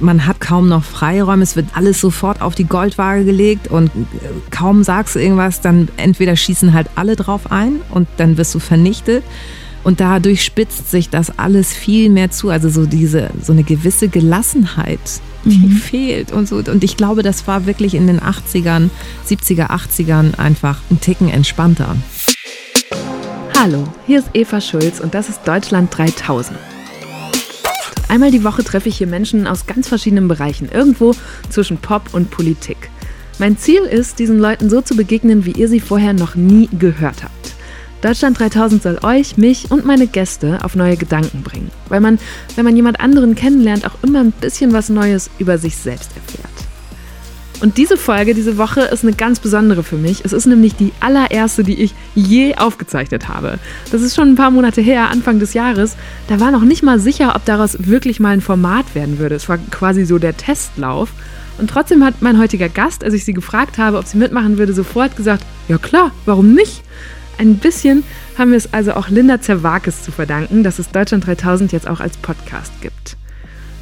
man hat kaum noch Freiräume, es wird alles sofort auf die Goldwaage gelegt und kaum sagst du irgendwas, dann entweder schießen halt alle drauf ein und dann wirst du vernichtet. Und dadurch spitzt sich das alles viel mehr zu. Also so diese, so eine gewisse Gelassenheit, die mhm. fehlt und so. Und ich glaube, das war wirklich in den 80ern, 70er, 80ern einfach ein Ticken entspannter. Hallo, hier ist Eva Schulz und das ist Deutschland 3000. Einmal die Woche treffe ich hier Menschen aus ganz verschiedenen Bereichen, irgendwo zwischen Pop und Politik. Mein Ziel ist, diesen Leuten so zu begegnen, wie ihr sie vorher noch nie gehört habt. Deutschland 3000 soll euch, mich und meine Gäste auf neue Gedanken bringen, weil man, wenn man jemand anderen kennenlernt, auch immer ein bisschen was Neues über sich selbst erfährt. Und diese Folge, diese Woche ist eine ganz besondere für mich. Es ist nämlich die allererste, die ich je aufgezeichnet habe. Das ist schon ein paar Monate her, Anfang des Jahres. Da war noch nicht mal sicher, ob daraus wirklich mal ein Format werden würde. Es war quasi so der Testlauf. Und trotzdem hat mein heutiger Gast, als ich sie gefragt habe, ob sie mitmachen würde, sofort gesagt, ja klar, warum nicht? Ein bisschen haben wir es also auch Linda Zerwakis zu verdanken, dass es Deutschland 3000 jetzt auch als Podcast gibt.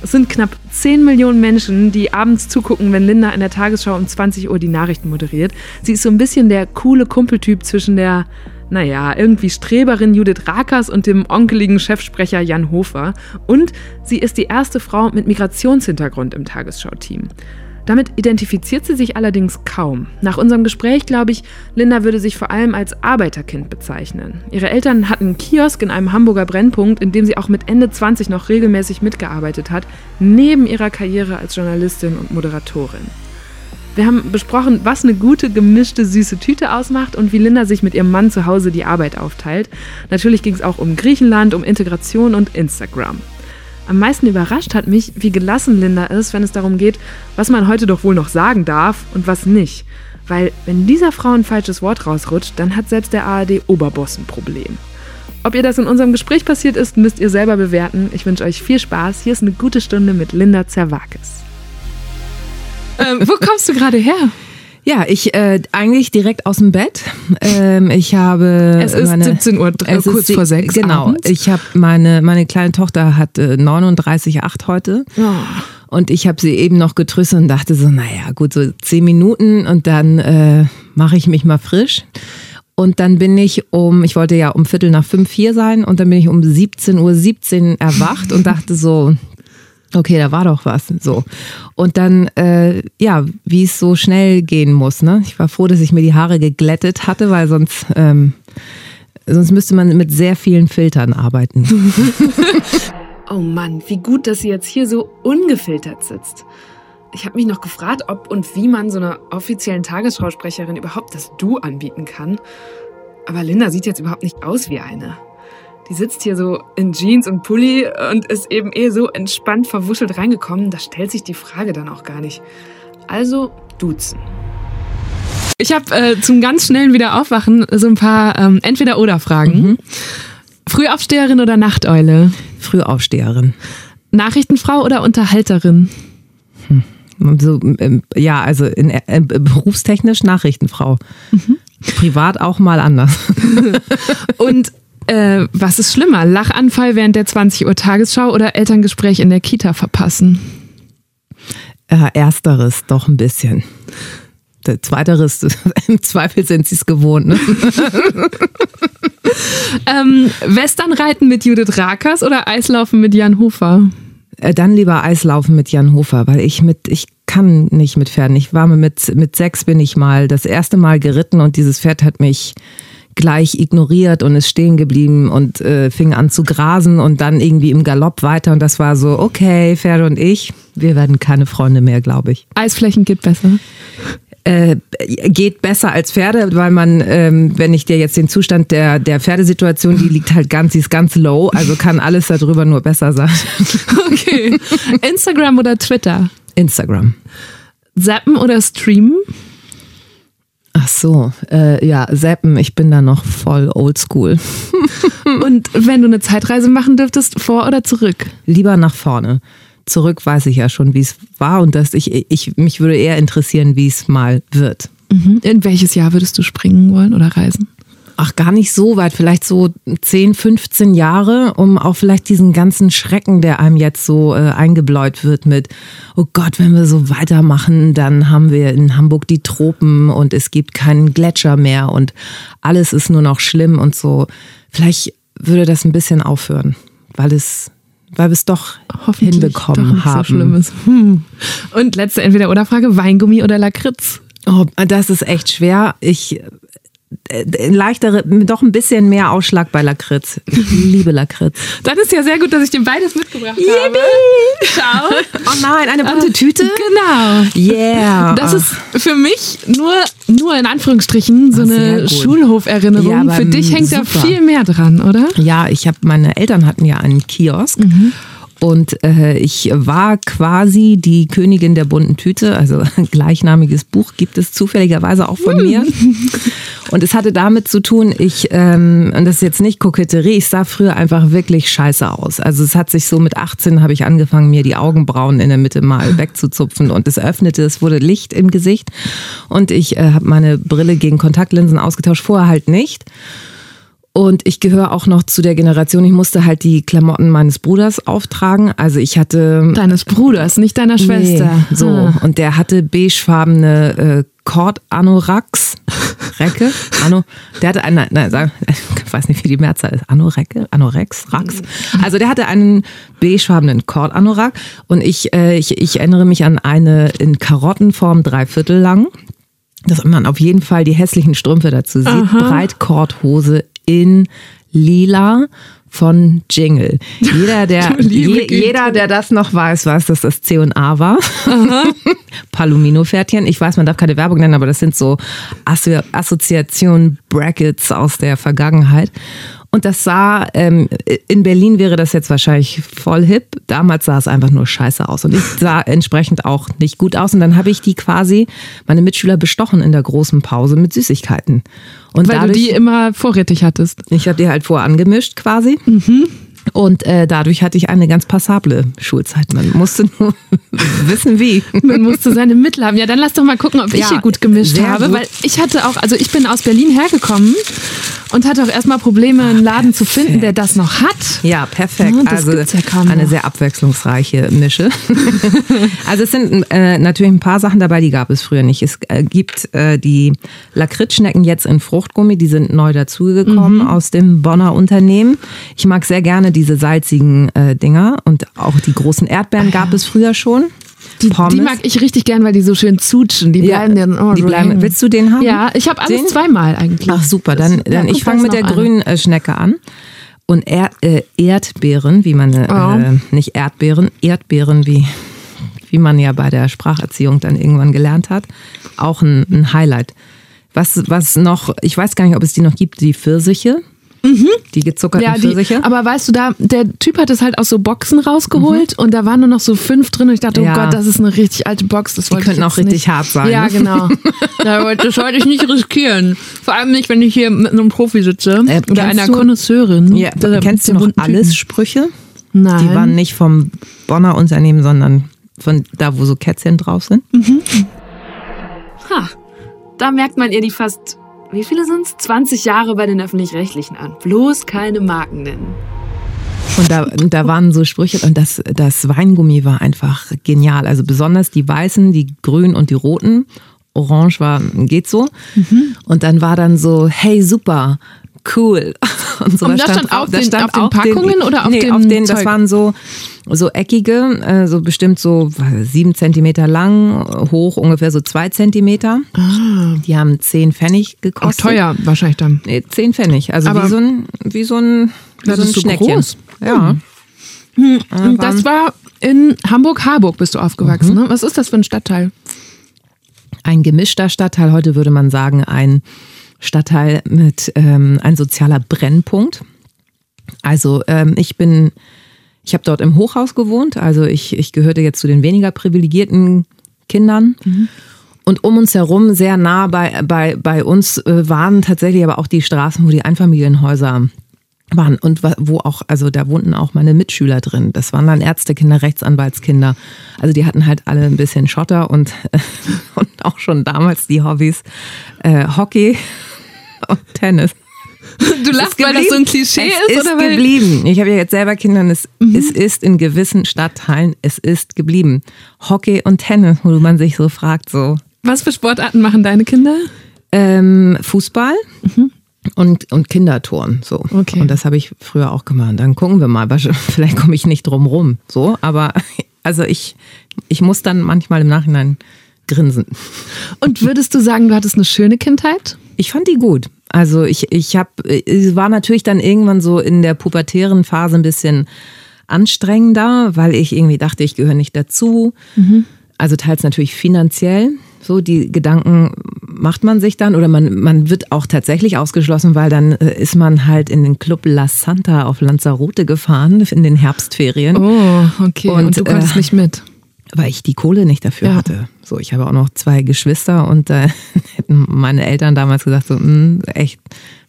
Es sind knapp 10 Millionen Menschen, die abends zugucken, wenn Linda in der Tagesschau um 20 Uhr die Nachrichten moderiert. Sie ist so ein bisschen der coole Kumpeltyp zwischen der, naja, irgendwie Streberin Judith Rakers und dem onkeligen Chefsprecher Jan Hofer. Und sie ist die erste Frau mit Migrationshintergrund im Tagesschau-Team. Damit identifiziert sie sich allerdings kaum. Nach unserem Gespräch glaube ich, Linda würde sich vor allem als Arbeiterkind bezeichnen. Ihre Eltern hatten einen Kiosk in einem Hamburger Brennpunkt, in dem sie auch mit Ende 20 noch regelmäßig mitgearbeitet hat, neben ihrer Karriere als Journalistin und Moderatorin. Wir haben besprochen, was eine gute, gemischte, süße Tüte ausmacht und wie Linda sich mit ihrem Mann zu Hause die Arbeit aufteilt. Natürlich ging es auch um Griechenland, um Integration und Instagram. Am meisten überrascht hat mich, wie gelassen Linda ist, wenn es darum geht, was man heute doch wohl noch sagen darf und was nicht. Weil wenn dieser Frau ein falsches Wort rausrutscht, dann hat selbst der ARD-Oberboss ein Problem. Ob ihr das in unserem Gespräch passiert ist, müsst ihr selber bewerten. Ich wünsche euch viel Spaß. Hier ist eine gute Stunde mit Linda Zerwakis. Ähm, wo kommst du gerade her? Ja, ich äh, eigentlich direkt aus dem Bett. Ähm, ich habe es ist meine, 17 Uhr, es kurz vor sechs. Genau. Abends. Ich habe meine meine kleine Tochter hat äh, 39,8 heute. Oh. Und ich habe sie eben noch getröstet und dachte so, naja, gut, so zehn Minuten und dann äh, mache ich mich mal frisch. Und dann bin ich um, ich wollte ja um Viertel nach fünf hier sein und dann bin ich um 17.17 Uhr 17 erwacht und dachte so, okay, da war doch was. So. Und dann, äh, ja, wie es so schnell gehen muss. Ne? Ich war froh, dass ich mir die Haare geglättet hatte, weil sonst, ähm, sonst müsste man mit sehr vielen Filtern arbeiten. oh Mann, wie gut, dass sie jetzt hier so ungefiltert sitzt. Ich habe mich noch gefragt, ob und wie man so einer offiziellen Tagesschausprecherin überhaupt das Du anbieten kann. Aber Linda sieht jetzt überhaupt nicht aus wie eine. Die sitzt hier so in Jeans und Pulli und ist eben eh so entspannt verwuschelt reingekommen. Da stellt sich die Frage dann auch gar nicht. Also duzen. Ich habe äh, zum ganz schnellen Wiederaufwachen so ein paar ähm, Entweder-Oder-Fragen. Mhm. Frühaufsteherin oder Nachteule? Frühaufsteherin. Nachrichtenfrau oder Unterhalterin? Hm. So, ähm, ja, also in, äh, berufstechnisch Nachrichtenfrau. Mhm. Privat auch mal anders. Und äh, was ist schlimmer? Lachanfall während der 20 Uhr Tagesschau oder Elterngespräch in der Kita verpassen? Äh, ersteres doch ein bisschen. Der zweiteres, im Zweifel sind sie es gewohnt. Ne? ähm, Westernreiten mit Judith Rakers oder Eislaufen mit Jan Hofer? Äh, dann lieber Eislaufen mit Jan Hofer, weil ich mit, ich kann nicht mit Pferden. Ich war mit, mit sechs bin ich mal das erste Mal geritten und dieses Pferd hat mich gleich ignoriert und ist stehen geblieben und äh, fing an zu grasen und dann irgendwie im Galopp weiter. Und das war so, okay, Pferde und ich, wir werden keine Freunde mehr, glaube ich. Eisflächen geht besser. Äh, geht besser als Pferde, weil man, ähm, wenn ich dir jetzt den Zustand der, der Pferdesituation, die liegt halt ganz, die ist ganz low, also kann alles darüber nur besser sein. Okay. Instagram oder Twitter? Instagram. Zappen oder streamen? Ach so, äh, ja, Seppen, ich bin da noch voll oldschool. Und wenn du eine Zeitreise machen dürftest, vor oder zurück? Lieber nach vorne. Zurück weiß ich ja schon, wie es war und dass ich, ich mich würde eher interessieren, wie es mal wird. Mhm. In welches Jahr würdest du springen wollen oder reisen? Ach, gar nicht so weit, vielleicht so 10, 15 Jahre, um auch vielleicht diesen ganzen Schrecken, der einem jetzt so äh, eingebläut wird mit, oh Gott, wenn wir so weitermachen, dann haben wir in Hamburg die Tropen und es gibt keinen Gletscher mehr und alles ist nur noch schlimm und so. Vielleicht würde das ein bisschen aufhören, weil es weil wir es doch hinbekommen doch nicht haben. So schlimm ist. Hm. Und letzte Entweder-Oder-Frage: Weingummi oder Lakritz? Oh, das ist echt schwer. Ich leichtere, doch ein bisschen mehr Ausschlag bei Lakritz. Ich liebe Lakritz. Das ist ja sehr gut, dass ich dir beides mitgebracht Yippie! habe. Schau. Oh nein, eine bunte Tüte? Genau. Yeah. Das ist für mich nur, nur in Anführungsstrichen so Ah, sehr eine. Schulhoferinnerung. Ja, für dich hängt da super. viel mehr dran, oder? Ja, ich habe meine Eltern hatten ja einen Kiosk. Und äh, ich war quasi die Königin der bunten Tüte, also ein gleichnamiges Buch gibt es zufälligerweise auch von mir. Und es hatte damit zu tun, ich, ähm, und das ist jetzt nicht Koketterie, ich sah früher einfach wirklich scheiße aus. Also es hat sich so mit 18 habe ich angefangen, mir die Augenbrauen in der Mitte mal wegzuzupfen und es öffnete, es wurde Licht im Gesicht und ich äh, habe meine Brille gegen Kontaktlinsen ausgetauscht, vorher halt nicht. Und ich gehöre auch noch zu der Generation, ich musste halt die Klamotten meines Bruders auftragen. Also ich hatte. Deines Bruders, nicht deiner Schwester. Nee, so. Ah. Und der hatte beigefarbene äh, Cord-Anoraks. Recke? Ano, der hatte eine, nein, sag, ich weiß nicht, wie die Mehrzahl ist. Anorecke? Anorex? Rax? Also der hatte einen beigefarbenen Cord-Anorak. Und ich, äh, ich, ich erinnere mich an eine in Karottenform, dreiviertel lang dass man auf jeden Fall die hässlichen Strümpfe dazu sieht. Breitkorthose in lila von Jingle. Jeder, der, je, jeder, der das noch weiß, weiß, dass das C&A war. Palomino-Pferdchen. Ich weiß, man darf keine Werbung nennen, aber das sind so Assozi Assoziation-Brackets aus der Vergangenheit. Und das sah, ähm, in Berlin wäre das jetzt wahrscheinlich voll hip. Damals sah es einfach nur scheiße aus. Und ich sah entsprechend auch nicht gut aus. Und dann habe ich die quasi, meine Mitschüler bestochen in der großen Pause mit Süßigkeiten. Und Weil du die immer vorrätig hattest. ich habe die halt vorher angemischt quasi. Und äh, dadurch hatte ich eine ganz passable Schulzeit. Man musste nur wissen, wie. Man musste seine Mittel haben. Ja, dann lass doch mal gucken, ob ich Ja, hier gut gemischt habe. gut. Weil ich hatte auch, also ich bin aus Berlin hergekommen und hatte auch erstmal Probleme, einen Laden zu finden, der das noch hat. Ja, perfekt. Ja, das also ja kaum eine noch. sehr abwechslungsreiche Mische. also es sind äh, natürlich ein paar Sachen dabei, die gab es früher nicht. Es äh, gibt äh, die Lakritzschnecken jetzt in Fruchtgummi, die sind neu dazugekommen Mhm. aus dem Bonner Unternehmen. Ich mag sehr gerne diese salzigen äh, Dinger und auch die großen Erdbeeren gab es früher schon. Die, die mag ich richtig gern, weil die so schön zutschen. Die Ja, bleiben dann immer die so bleiben. Willst du den haben? Ja, ich habe alles Den? zweimal eigentlich. Ach super, dann, Das- dann ja, ich fange mit der eine. grünen äh, Schnecke an. Und er, äh, Erdbeeren, wie man, äh, Oh. nicht Erdbeeren, Erdbeeren, wie, wie man ja bei der Spracherziehung dann irgendwann gelernt hat, auch ein, ein Highlight. Was, was noch, ich weiß gar nicht, ob es die noch gibt, die Pfirsiche, die gezuckerten Mhm. Ja, die, Pfirsiche. aber weißt du, da der Typ hat es halt aus so Boxen rausgeholt und da waren nur noch so fünf drin und ich dachte, oh Ja. Gott, das ist eine richtig alte Box. Das wollte könnten auch richtig nicht. hart sein, Ja, genau. Das wollte ich nicht riskieren. Vor allem nicht, wenn ich hier mit einem Profi sitze Äh, oder einer Konnoisseurin. ja, kennst du noch alles. Sprüche? Nein. Die waren nicht vom Bonner Unternehmen, sondern von da, wo so Kätzchen drauf sind. Ha, da merkt man ihr die fast, wie viele sind's? 20 Jahre bei den Öffentlich-Rechtlichen an. Bloß keine Marken nennen. Und da, und da waren so Sprüche und das, das Weingummi war einfach genial. Also besonders die weißen, die grünen und die roten. Orange war, geht so. Und dann war dann so, hey, super, cool. Und, so, Und das stand auf den- auf den auch Packungen oder auf nee, dem auf den, das Zeug? waren so, so eckige, äh, so bestimmt so sieben Zentimeter lang, hoch ungefähr so zwei Zentimeter. Die haben zehn Pfennig Auch gekostet. teuer wahrscheinlich dann. Nee, zehn Pfennig. Also Aber- wie so ein, wie so ein, wie Das so ein ist so Schneckchen. groß. Ja. Und das war in Hamburg-Harburg bist du aufgewachsen. Ne? Was ist das für ein Stadtteil? ein gemischter Stadtteil, heute würde man sagen ein Stadtteil mit ähm, ein sozialer Brennpunkt. Also ähm, ich bin, ich habe dort im Hochhaus gewohnt, also ich, ich gehörte jetzt zu den weniger privilegierten Kindern. Und um uns herum, sehr nah bei, bei, bei uns, äh, waren tatsächlich aber auch die Straßen, wo die Einfamilienhäuser waren und wo auch, also da wohnten auch meine Mitschüler drin. Das waren dann Ärztekinder, Rechtsanwaltskinder. Also die hatten halt alle ein bisschen Schotter und, und auch schon damals die Hobbys äh, Hockey und Tennis. Du lachst, weil das so ein Klischee es ist, ist oder weil geblieben. Ich habe ja jetzt selber Kinder und es, es ist in gewissen Stadtteilen, es ist geblieben. Hockey und Tennis, wo man sich so fragt, so was für Sportarten machen deine Kinder? ähm, Fußball und, und Kinderturnen. So. Okay. Und das habe ich früher auch gemacht. Dann gucken wir mal, vielleicht komme ich nicht drum rum. So, aber also ich, ich muss dann manchmal im Nachhinein grinsen. Und würdest du sagen, du hattest eine schöne Kindheit? Ich fand die gut. Also ich, ich habe, es war natürlich dann irgendwann so in der pubertären Phase ein bisschen anstrengender, weil ich irgendwie dachte, ich gehöre nicht dazu. Also teils natürlich finanziell. So, die Gedanken macht man sich dann oder man, man wird auch tatsächlich ausgeschlossen, weil dann äh, ist man halt in den Club La Santa auf Lanzarote gefahren in den Herbstferien, Oh, okay. Und, Und, du konntest äh, nicht mit. weil ich die Kohle nicht dafür Ja. hatte. So, ich habe auch noch zwei Geschwister und äh, hätten meine Eltern damals gesagt, so, "Mm, echt,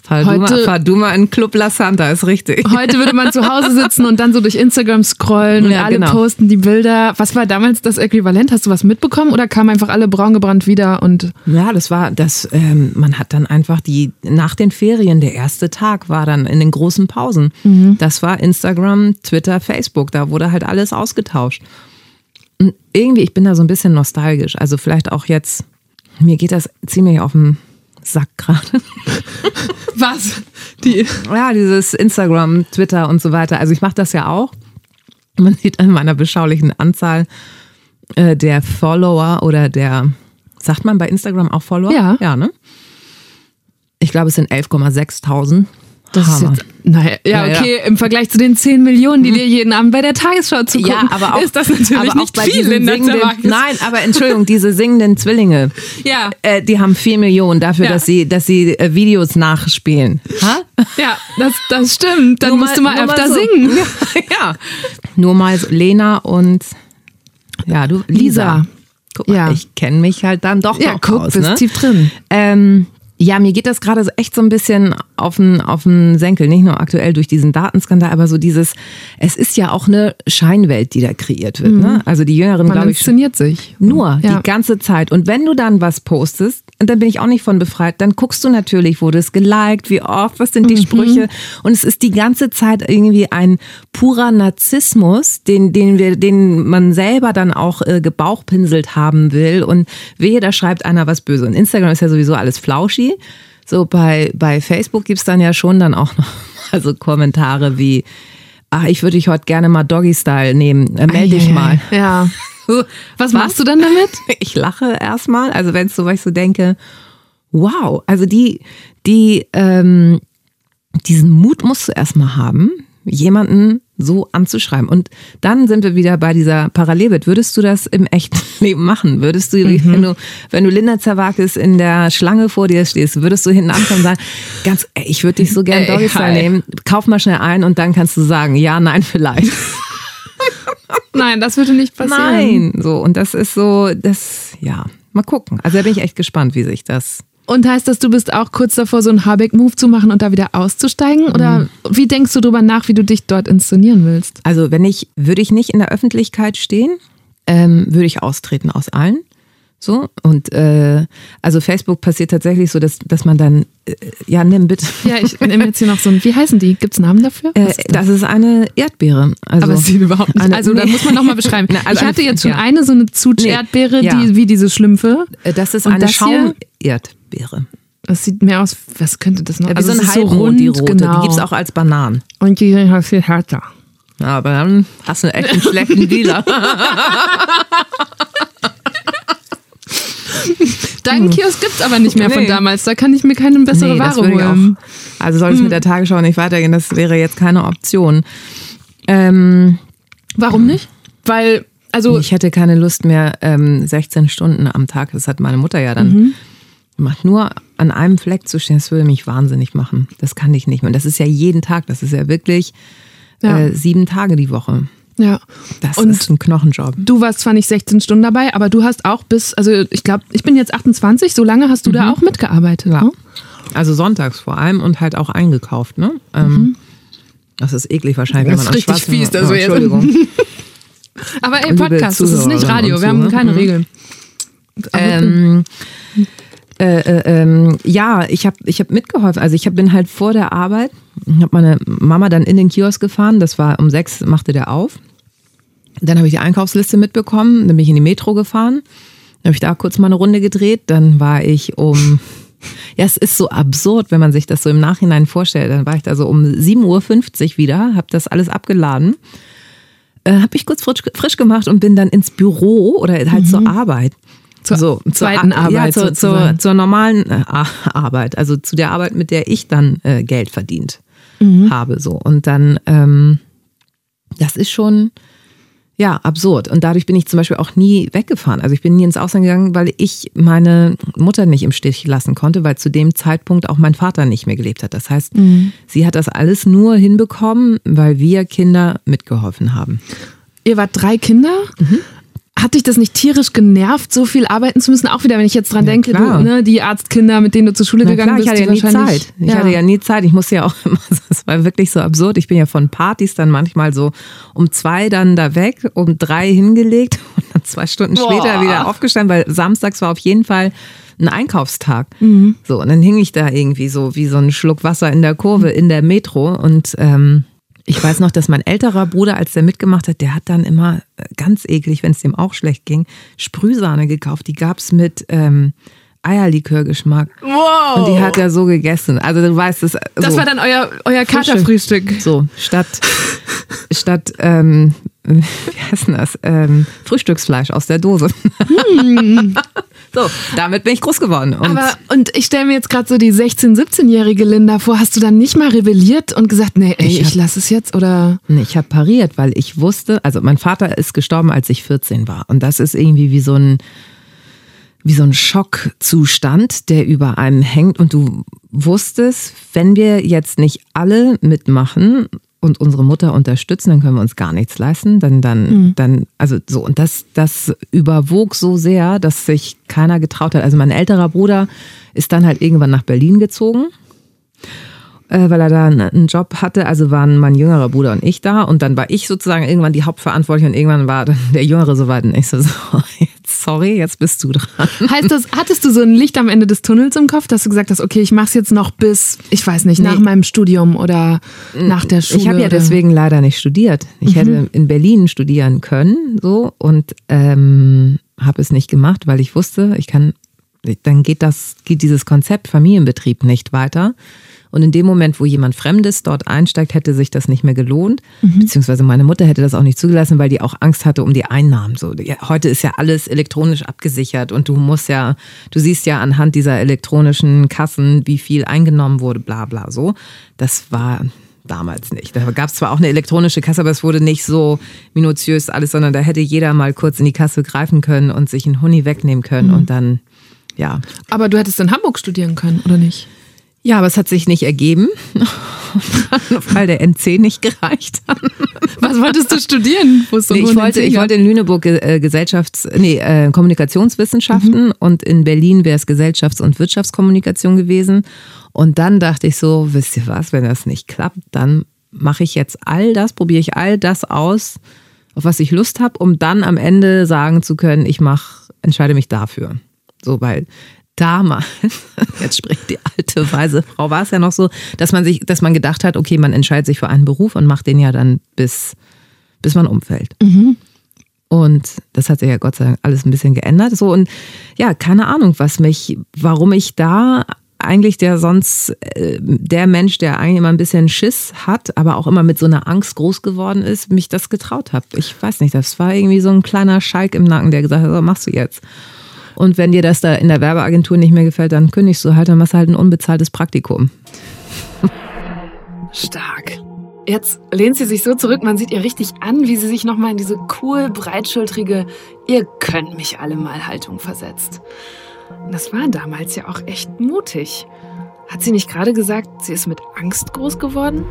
fahr du, Heute- mal, fahr du mal in Club La Santa, ist richtig. Heute würde man zu Hause sitzen und dann so durch Instagram scrollen und Ja, alle genau. posten die Bilder. Was war damals das Äquivalent? Hast du was mitbekommen oder kamen einfach alle braun gebrannt wieder und Ja, das war, das, ähm, man hat dann einfach die, nach den Ferien, der erste Tag war dann in den großen Pausen. Das war Instagram, Twitter, Facebook, da wurde halt alles ausgetauscht. Und irgendwie, ich bin da so ein bisschen nostalgisch. Also vielleicht auch jetzt, mir geht das ziemlich auf den Sack gerade. was? Die Ja, dieses Instagram, Twitter und so weiter. Also ich mache das ja auch. Man sieht an meiner beschaulichen Anzahl äh, der Follower oder der, sagt man bei Instagram auch Follower? Ja. Ja, ne? Ich glaube, es sind 11,6.000. Das ist jetzt, naja, ja, Ja, ja. okay, im Vergleich zu den 10 Millionen, die dir jeden Abend bei der Tagesschau zugucken, Ja, aber auch, ist das natürlich nicht viel in der. Nein, aber Entschuldigung, diese singenden Zwillinge, Ja, äh, die haben 4 Millionen dafür, Ja. dass sie, dass sie äh, Videos nachspielen. Ha? ja, das, das stimmt. Dann musst du mal öfter so. singen. ja. Nur mal so Lena und ja, du Lisa. Lisa. Guck mal, Ja. ich kenne mich halt dann doch Ja, noch guck, aus, bist ne? tief drin. Ähm, ja, mir geht das gerade so echt so ein bisschen auf den, auf den Senkel, nicht nur aktuell durch diesen Datenskandal, aber so dieses, es ist ja auch eine Scheinwelt, die da kreiert wird. Ne? Also die Jüngeren, glaube ich, inszeniert sich. nur Ja. die ganze Zeit. Und wenn du dann was postest, und dann bin ich auch nicht von befreit, dann guckst du natürlich, wurde es geliked, wie oft, was sind die Sprüche. Und es ist die ganze Zeit irgendwie ein purer Narzissmus, den, den wir, den man selber dann auch äh, gebauchpinselt haben will. Und wehe, da schreibt einer was böse. Und Instagram ist ja sowieso alles flauschi. So bei, bei Facebook gibt's dann ja schon dann auch noch also Kommentare wie, ach, ich würde dich heute gerne mal Doggy-Style nehmen, äh, melde dich mal. Ja. Was, machst du dann damit? ich lache erstmal, also wenn es so, weil ich so denke, wow, also die, die, ähm, diesen Mut musst du erstmal haben, jemanden so anzuschreiben. Und dann sind wir wieder bei dieser Parallelwelt. Würdest du das im echten Leben machen? Würdest du, wenn du, wenn du Linda Zerwakis in der Schlange vor dir stehst, würdest du hinten ankommen und sagen, ganz, ey, ich würde dich so gern Doggy nehmen, kauf mal schnell ein und dann kannst du sagen, ja, nein, vielleicht. Nein, das würde nicht passieren. Nein, so und das ist so, das ja, mal gucken. Also da bin ich echt gespannt, wie sich das. Und heißt das, du bist auch kurz davor, so einen Habeck-Move zu machen und da wieder auszusteigen? Oder Mhm. wie denkst du drüber nach, wie du dich dort inszenieren willst? Also wenn ich würde ich nicht in der Öffentlichkeit stehen, ähm, würde ich austreten aus allen. So und äh, also Facebook passiert tatsächlich so, dass dass man dann äh, ja nimm bitte. Ja, ich nehme jetzt hier noch so ein, wie heißen die? Gibt es Namen dafür? Äh, ist das? das ist eine Erdbeere. Also, Aber es sieht überhaupt nicht. eine- also da nee. muss man nochmal beschreiben. Na, also ich hatte eine- jetzt schon ja. eine so eine Zutsch-Erdbeere, Nee, ja. die wie diese Schlümpfe. Äh, das ist Und eine das Schaum-Erdbeere. Das sieht mehr aus, was könnte das noch? Ja, wie also so es ein ist so rund, die rote. genau. Die gibt's auch als Bananen. Und die sind halt viel härter. Ja, aber dann hast du echt einen schlechten Dealer. Deinen Kiosk gibt's aber nicht mehr von Hm. Nee. damals. Da kann ich mir keine bessere Nee, Ware holen. Also soll es mit der Tagesschau nicht weitergehen, das wäre jetzt keine Option. Ähm, Warum nicht? Weil, also ich hätte keine Lust mehr, ähm, 16 Stunden am Tag, das hat meine Mutter ja dann Mhm. Gemacht, nur an einem Fleck zu stehen, das würde mich wahnsinnig machen. Das kann ich nicht mehr. Und das ist ja jeden Tag, das ist ja wirklich Ja. Äh, sieben Tage die Woche. ja. Das Und ist ein Knochenjob. Du warst zwar nicht 16 Stunden dabei, aber du hast auch bis, also ich glaube, ich bin jetzt 28, so lange hast du da auch mitgearbeitet. Mhm. Ja. Ne? Also sonntags vor allem und halt auch eingekauft, ne? Ähm, Das ist eklig wahrscheinlich, Mhm. Das wenn man ist richtig fies, das oh, Entschuldigung. Aber ey, Podcast, das ist nicht Radio, wir haben keine Mhm. Regeln. ähm, Äh, äh, ähm, ja, ich habe ich hab mitgeholfen. Also ich hab, bin halt vor der Arbeit, habe meine Mama dann in den Kiosk gefahren. Das war um sechs, machte der auf. Dann habe ich die Einkaufsliste mitbekommen, dann bin ich in die Metro gefahren. Dann habe ich da kurz mal eine Runde gedreht. Dann war ich um, ja, es ist so absurd, wenn man sich das so im Nachhinein vorstellt. Dann war ich da so um 7.50 Uhr wieder, habe das alles abgeladen äh, habe ich kurz frisch, frisch, gemacht und bin dann ins Büro oder halt mhm. zur Arbeit. Zur so, zweiten zur, Arbeit. Ja, zur, zur, zur, normalen äh, Arbeit, also zu der Arbeit, mit der ich dann äh, Geld verdient mhm. habe. So. Und dann, ähm, das ist schon, ja, absurd. Und dadurch bin ich zum Beispiel auch nie weggefahren. Also ich bin nie ins Ausland gegangen, weil ich meine Mutter nicht im Stich lassen konnte, weil zu dem Zeitpunkt auch mein Vater nicht mehr gelebt hat. Das heißt, mhm. sie hat das alles nur hinbekommen, weil wir Kinder mitgeholfen haben. Ihr wart drei Kinder? Mhm. Hat dich das nicht tierisch genervt, so viel arbeiten zu müssen? Auch wieder, wenn ich jetzt dran ja, denke, du, ne, die Arztkinder, mit denen du zur Schule Na gegangen klar, bist. Ich hatte ja nie Zeit. Ich ja. hatte ja nie Zeit. Ich musste ja auch immer, das war wirklich so absurd. Ich bin ja von Partys dann manchmal so um zwei dann da weg, um drei hingelegt und dann zwei Stunden Boah. später wieder aufgestanden, weil samstags war auf jeden Fall ein Einkaufstag. Mhm. So, und dann hing ich da irgendwie so wie so ein Schluck Wasser in der Kurve in der Metro und ähm, ich weiß noch, dass mein älterer Bruder, als der mitgemacht hat, der hat dann immer äh, ganz eklig, wenn es dem auch schlecht ging, Sprühsahne gekauft. Die gab es mit ähm, Eierlikörgeschmack. Wow. Und die hat er so gegessen. Also du weißt es. So. Das war dann euer, euer Katerfrühstück. So, statt, statt ähm, wie heißt denn das? Ähm, Frühstücksfleisch aus der Dose. Hm. So, damit bin ich groß geworden. Und Aber, und ich stelle mir jetzt gerade so die 16-, 17-jährige Linda vor. Hast du dann nicht mal rebelliert und gesagt, nee, ey, ich, ich lasse es jetzt? Oder? Nee, ich habe pariert, weil ich wusste, also mein Vater ist gestorben, als ich 14 war. Und das ist irgendwie wie so ein, wie so ein Schockzustand, der über einem hängt. Und du wusstest, wenn wir jetzt nicht alle mitmachen und unsere Mutter unterstützen, dann können wir uns gar nichts leisten. Dann, dann, mhm. dann, also so, und das, das überwog so sehr, dass sich keiner getraut hat. Also mein älterer Bruder ist dann halt irgendwann nach Berlin gezogen äh, weil er da einen Job hatte. Also waren mein jüngerer Bruder und ich da. Und dann war ich sozusagen irgendwann die Hauptverantwortliche und irgendwann war der Jüngere so weit. Und ich so, so sorry, jetzt bist du dran. Heißt das, hattest du so ein Licht am Ende des Tunnels im Kopf, dass du gesagt hast, okay, ich mach's jetzt noch bis, ich weiß nicht, nach nee. meinem Studium oder nach der Schule? Ich habe ja deswegen leider nicht studiert. Ich mhm. hätte in Berlin studieren können, so, und ähm, habe es nicht gemacht, weil ich wusste, ich kann, dann geht das, geht dieses Konzept Familienbetrieb nicht weiter. Und in dem Moment, wo jemand Fremdes dort einsteigt, hätte sich das nicht mehr gelohnt. Mhm. Beziehungsweise meine Mutter hätte das auch nicht zugelassen, weil die auch Angst hatte um die Einnahmen. So, heute ist ja alles elektronisch abgesichert und du musst ja, du siehst ja anhand dieser elektronischen Kassen, wie viel eingenommen wurde, bla bla so. Das war damals nicht. Da gab es zwar auch eine elektronische Kasse, aber es wurde nicht so minutiös alles, sondern da hätte jeder mal kurz in die Kasse greifen können und sich einen Huni wegnehmen können mhm. und dann, ja. Aber du hättest in Hamburg studieren können, oder nicht? Ja, aber es hat sich nicht ergeben, weil der NC nicht gereicht hat. Was wolltest du studieren? Nee, ich, wollte, ich wollte in Lüneburg äh, Gesellschafts-, nee, äh, Kommunikationswissenschaften mhm. und in Berlin wäre es Gesellschafts- und Wirtschaftskommunikation gewesen. Und dann dachte ich so, wisst ihr was, wenn das nicht klappt, dann mache ich jetzt all das, probiere ich all das aus, auf was ich Lust habe, um dann am Ende sagen zu können, ich mache, entscheide mich dafür. So, weil damals, jetzt spricht die alte weise Frau, war es ja noch so, dass man sich, dass man gedacht hat, okay, man entscheidet sich für einen Beruf und macht den ja dann bis, bis man umfällt. Mhm. Und das hat sich ja Gott sei Dank alles ein bisschen geändert. So und ja, keine Ahnung, was mich, warum ich da eigentlich der sonst äh, der Mensch, der eigentlich immer ein bisschen Schiss hat, aber auch immer mit so einer Angst groß geworden ist, mich das getraut habe. Ich weiß nicht, das war irgendwie so ein kleiner Schalk im Nacken, der gesagt hat, was machst du jetzt? Und wenn dir das da in der Werbeagentur nicht mehr gefällt, dann kündigst du halt, dann machst du halt ein unbezahltes Praktikum. Stark. Jetzt lehnt sie sich so zurück, man sieht ihr richtig an, wie sie sich nochmal in diese cool, breitschultrige, ihr könnt mich alle mal Haltung versetzt. Das war damals ja auch echt mutig. Hat sie nicht gerade gesagt, sie ist mit Angst groß geworden?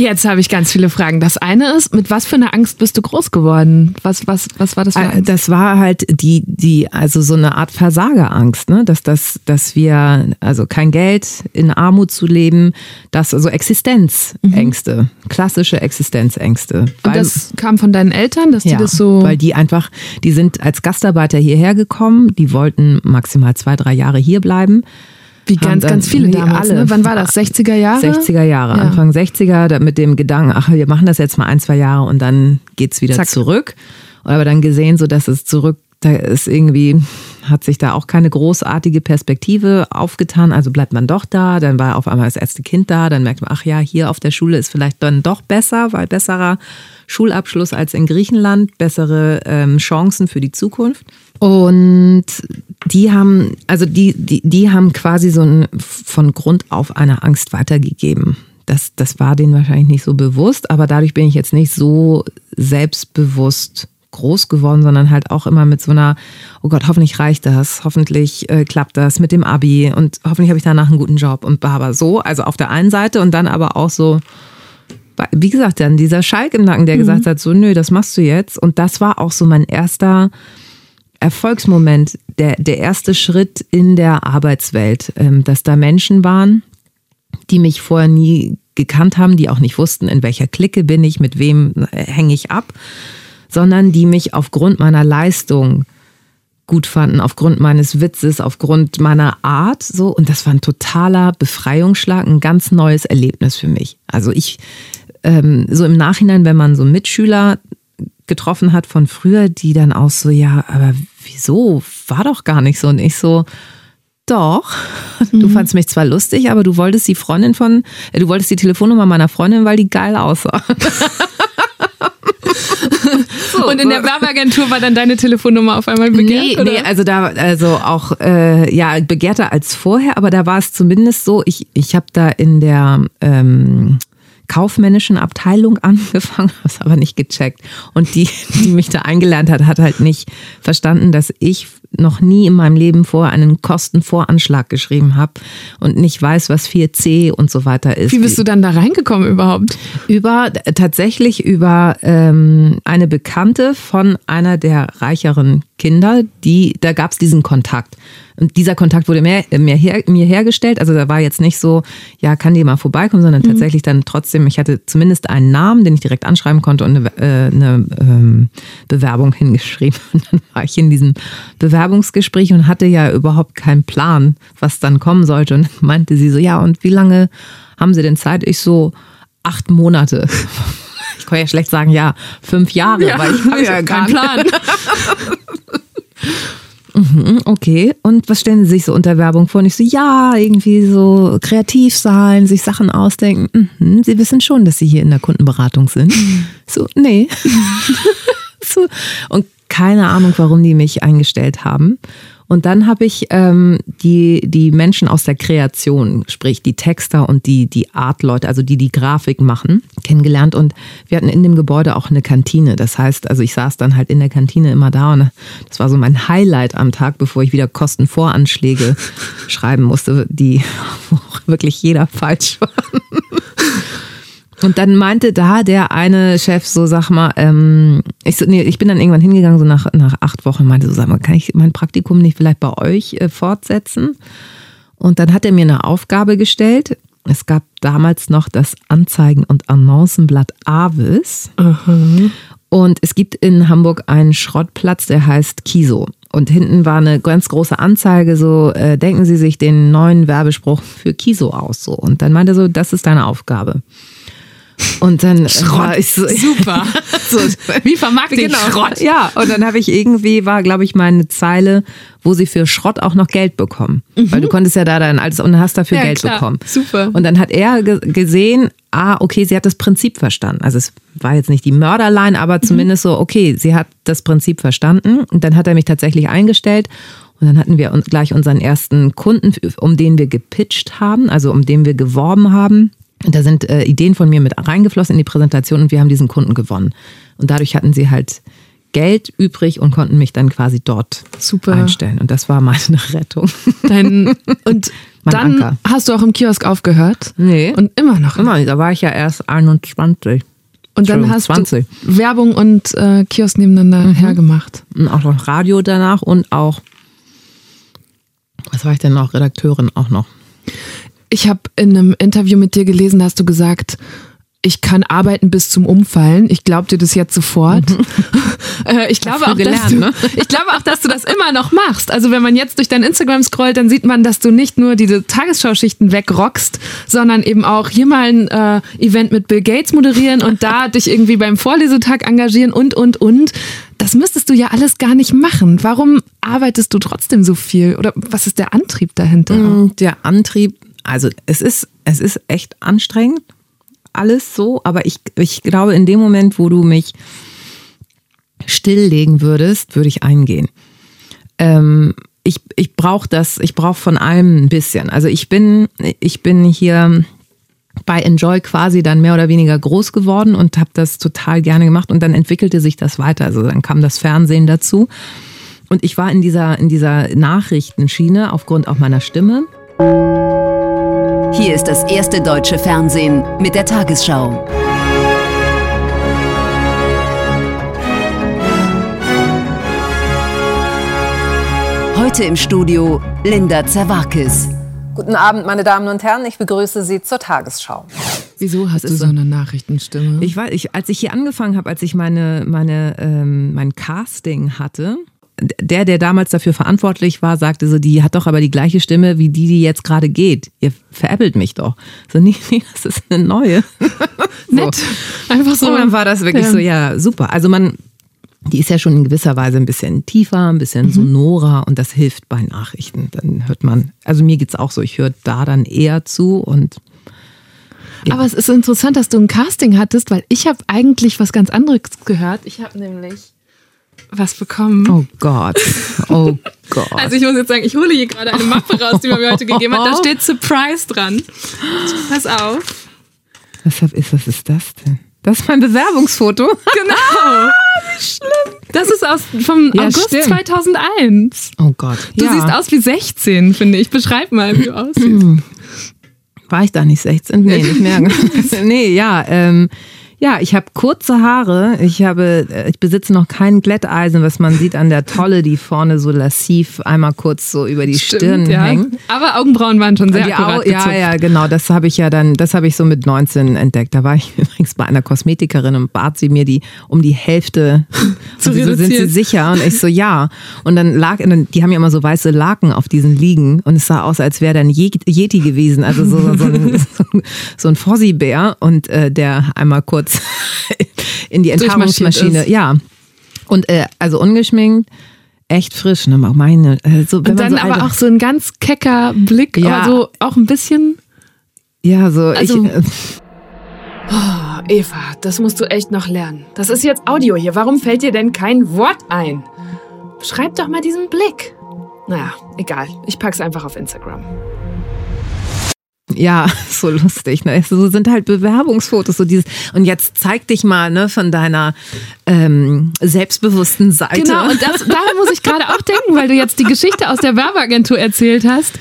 Jetzt habe ich ganz viele Fragen. Das eine ist, mit was für einer Angst bist du groß geworden? Was, was, was war das für Äh, Angst? Das war halt die, die, also so eine Art Versagerangst, ne? Dass das, dass wir, also kein Geld, in Armut zu leben, das, also Existenzängste, klassische Existenzängste. Und Weil- das kam von deinen Eltern, dass die das so. weil die einfach, die sind als Gastarbeiter hierher gekommen, die wollten maximal zwei, drei Jahre hier bleiben. Wie ganz, dann- ganz viele nee, damals. alle. Ne? Wann war das? 60er Jahre? 60er Jahre, Ja. Anfang 60er, da mit dem Gedanken, ach, wir machen das jetzt mal ein, zwei Jahre und dann geht's wieder Zack. zurück. Aber dann gesehen, so dass es zurück, da ist irgendwie, hat sich da auch keine großartige Perspektive aufgetan. Also bleibt man doch da, dann war auf einmal das erste Kind da, dann merkt man, ach ja, hier auf der Schule ist vielleicht dann doch besser, weil besserer Schulabschluss als in Griechenland, bessere ähm, Chancen für die Zukunft. Und die haben, also die, die, die haben quasi so ein, von Grund auf eine Angst weitergegeben. Das, das war denen wahrscheinlich nicht so bewusst, aber dadurch bin ich jetzt nicht so selbstbewusst groß geworden, sondern halt auch immer mit so einer, oh Gott, hoffentlich reicht das, hoffentlich äh, klappt das mit dem Abi und hoffentlich habe ich danach einen guten Job und aber so, also auf der einen Seite und dann aber auch so, wie gesagt, dann dieser Schalk im Nacken, der gesagt hat, so, nö, das machst du jetzt. Und das war auch so mein erster Erfolgsmoment, der, der erste Schritt in der Arbeitswelt, ähm, dass da Menschen waren, die mich vorher nie gekannt haben, die auch nicht wussten, in welcher Clique bin ich, mit wem äh, hänge ich ab, sondern die mich aufgrund meiner Leistung gut fanden, aufgrund meines Witzes, aufgrund meiner Art, so. Und das war ein totaler Befreiungsschlag, ein ganz neues Erlebnis für mich. Also ich, ähm, so im Nachhinein, wenn man so Mitschüler getroffen hat von früher, die dann auch so, ja, aber wieso? War doch gar nicht so. Und ich so, doch, du fandst mich zwar lustig, aber du wolltest die Freundin von, äh, du wolltest die Telefonnummer meiner Freundin, weil die geil aussah. Und in der Werbeagentur war dann deine Telefonnummer auf einmal begehrt? Nee, oder? nee, also da, also auch, äh, ja, begehrter als vorher, aber da war es zumindest so, ich, ich habe da in der ähm, kaufmännischen Abteilung angefangen, habe es aber nicht gecheckt. Und die, die mich da eingelernt hat, hat halt nicht verstanden, dass ich noch nie in meinem Leben vorher einen Kostenvoranschlag geschrieben habe und nicht weiß, was 4C und so weiter ist. Wie bist du dann da reingekommen überhaupt? Über tatsächlich über ähm, eine Bekannte von einer der reicheren Kinder, die da gab es diesen Kontakt. Und dieser Kontakt wurde mir, mir, her, mir hergestellt. Also da war jetzt nicht so, ja, kann die mal vorbeikommen, sondern tatsächlich dann trotzdem, ich hatte zumindest einen Namen, den ich direkt anschreiben konnte und eine, äh, eine ähm, Bewerbung hingeschrieben. Und dann war ich in diesem Bewerbungsgespräch und hatte ja überhaupt keinen Plan, was dann kommen sollte. Und dann meinte sie so, ja, und wie lange haben Sie denn Zeit? Ich so, acht Monate. Ich kann ja schlecht sagen, ja, fünf Jahre, weil ich habe ja gar keinen Plan. Mhm, Okay, und was stellen Sie sich so unter Werbung vor? Und ich so, ja, irgendwie so kreativ sein, sich Sachen ausdenken. Mhm, Sie wissen schon, dass Sie hier in der Kundenberatung sind. So, nee. so, und keine Ahnung, warum die mich eingestellt haben. Und dann habe ich ähm, die, die Menschen aus der Kreation, sprich die Texter und die, die Artleute, also die die Grafik machen, kennengelernt. Und wir hatten in dem Gebäude auch eine Kantine. Das heißt, also ich saß dann halt in der Kantine immer da und das war so mein Highlight am Tag, bevor ich wieder Kostenvoranschläge schreiben musste, die wirklich jeder falsch war. Und dann meinte da der eine Chef so, sag mal, ähm, ich, so, nee, ich bin dann irgendwann hingegangen, so nach, nach acht Wochen, meinte so, sag mal, kann ich mein Praktikum nicht vielleicht bei euch äh, fortsetzen? Und dann hat er mir eine Aufgabe gestellt. Es gab damals noch das Anzeigen- und Annoncenblatt Avis. Und es gibt in Hamburg einen Schrottplatz, der heißt Kiso. Und hinten war eine ganz große Anzeige, so äh, denken Sie sich den neuen Werbespruch für Kiso aus. So. Und dann meinte er so, das ist deine Aufgabe. Und dann äh, war ich so, Super. so, Wie vermarkte ich genau. Schrott? Ja, und dann habe ich irgendwie, war glaube ich meine Zeile, wo sie für Schrott auch noch Geld bekommen. Weil du konntest ja da dein altes und hast dafür Ja, Geld klar. bekommen. Super. Und dann hat er ge gesehen, ah, okay, sie hat das Prinzip verstanden. Also es war jetzt nicht die Mörderline, aber zumindest so, okay, sie hat das Prinzip verstanden. Und dann hat er mich tatsächlich eingestellt. Und dann hatten wir gleich unseren ersten Kunden, um den wir gepitcht haben, also um den wir geworben haben. Da sind äh, Ideen von mir mit reingeflossen in die Präsentation und wir haben diesen Kunden gewonnen. Und dadurch hatten sie halt Geld übrig und konnten mich dann quasi dort Super. einstellen. Und das war meine Rettung. Dein, und Dann Anker. hast du auch im Kiosk aufgehört. Nee. Und immer noch. Immer, da war ich ja erst 21. Und dann hast 20. du Werbung und äh, Kiosk nebeneinander mhm. hergemacht. Und auch noch Radio danach und auch, was war ich denn noch? Redakteurin auch noch. Ich habe in einem Interview mit dir gelesen, da hast du gesagt, ich kann arbeiten bis zum Umfallen. Ich glaube dir das jetzt sofort. Mhm. Äh, ich, glaube auch, gelernt, du, ne? ich glaube auch, dass du das immer noch machst. Also wenn man jetzt durch dein Instagram scrollt, dann sieht man, dass du nicht nur diese Tagesschauschichten wegrockst, sondern eben auch hier mal ein äh, Event mit Bill Gates moderieren und da dich irgendwie beim Vorlesetag engagieren und, und, und. Das müsstest du ja alles gar nicht machen. Warum arbeitest du trotzdem so viel? Oder was ist der Antrieb dahinter? Mm, der Antrieb, also es ist, es ist echt anstrengend alles so, aber ich, ich glaube, in dem Moment, wo du mich stilllegen würdest, würde ich eingehen. Ähm, ich ich brauche das, ich brauche von allem ein bisschen. Also ich bin, ich bin hier bei Enjoy quasi dann mehr oder weniger groß geworden und habe das total gerne gemacht und dann entwickelte sich das weiter. Also dann kam das Fernsehen dazu. Und ich war in dieser, in dieser Nachrichtenschiene aufgrund auch meiner Stimme. Hier ist das erste deutsche Fernsehen mit der Tagesschau. Heute im Studio Linda Zerwakis. Guten Abend, meine Damen und Herren. Ich begrüße Sie zur Tagesschau. Wieso hast du so eine Nachrichtenstimme? Ich weiß, ich, als ich hier angefangen habe, als ich meine, meine, ähm, mein Casting hatte, der, der damals dafür verantwortlich war, sagte so, die hat doch aber die gleiche Stimme wie die, die jetzt gerade geht. Ihr veräppelt mich doch. So, nee, nee, das ist eine neue. so. Nett. Einfach so. Und dann war das wirklich ja. so, ja, super. Also man, die ist ja schon in gewisser Weise ein bisschen tiefer, ein bisschen mhm. sonorer und das hilft bei Nachrichten. Dann hört man, also mir geht's auch so, ich höre da dann eher zu und ja. Aber es ist interessant, dass du ein Casting hattest, weil ich habe eigentlich was ganz anderes gehört. Ich habe nämlich was bekommen. Oh Gott. Oh Gott. Also ich muss jetzt sagen, ich hole hier gerade eine Mappe raus, die man mir heute gegeben hat. Da steht Surprise dran. Pass auf. Was ist, was ist das denn? Das ist mein Bewerbungsfoto. Genau. ah, wie schlimm. Das ist aus vom ja, August stimmt. 2001. Oh Gott. Du ja. siehst aus wie 16, finde ich. Beschreib mal, wie du aussiehst. War ich da nicht 16? Nee, nicht mehr. nee, ja. Ähm, ja, ich habe kurze Haare. Ich habe, äh, ich besitze noch kein Glätteisen, was man sieht an der Tolle, die vorne so lassiv einmal kurz so über die Stimmt, Stirn ja. hängt. Aber Augenbrauen waren schon sehr die akkurat Au Ja, ja, genau. Das habe ich ja dann, das habe ich so mit 19 entdeckt. Da war ich übrigens bei einer Kosmetikerin und bat sie mir die um die Hälfte zu so, sind sie sicher? Und ich so, ja. Und dann lag, die haben ja immer so weiße Laken auf diesen Liegen und es sah aus, als wäre dann Yeti gewesen. Also so, so, ein, so ein Fossi-Bär und äh, der einmal kurz kurz in die Enthaarungsmaschine. Ja. Und äh, also ungeschminkt, echt frisch, ne? Meine. Äh, so, Und dann so aber auch so ein ganz kecker Blick, ja. aber so auch ein bisschen. Ja, so also, ich. Äh, oh, Eva, das musst du echt noch lernen. Das ist jetzt Audio hier. Warum fällt dir denn kein Wort ein? Schreib doch mal diesen Blick. Naja, egal. Ich pack's einfach auf Instagram. Ja, so lustig. Ne? So sind halt Bewerbungsfotos, so dieses. Und jetzt zeig dich mal ne, von deiner ähm, selbstbewussten Seite. Genau, und das, daran muss ich gerade auch denken, weil du jetzt die Geschichte aus der Werbeagentur erzählt hast.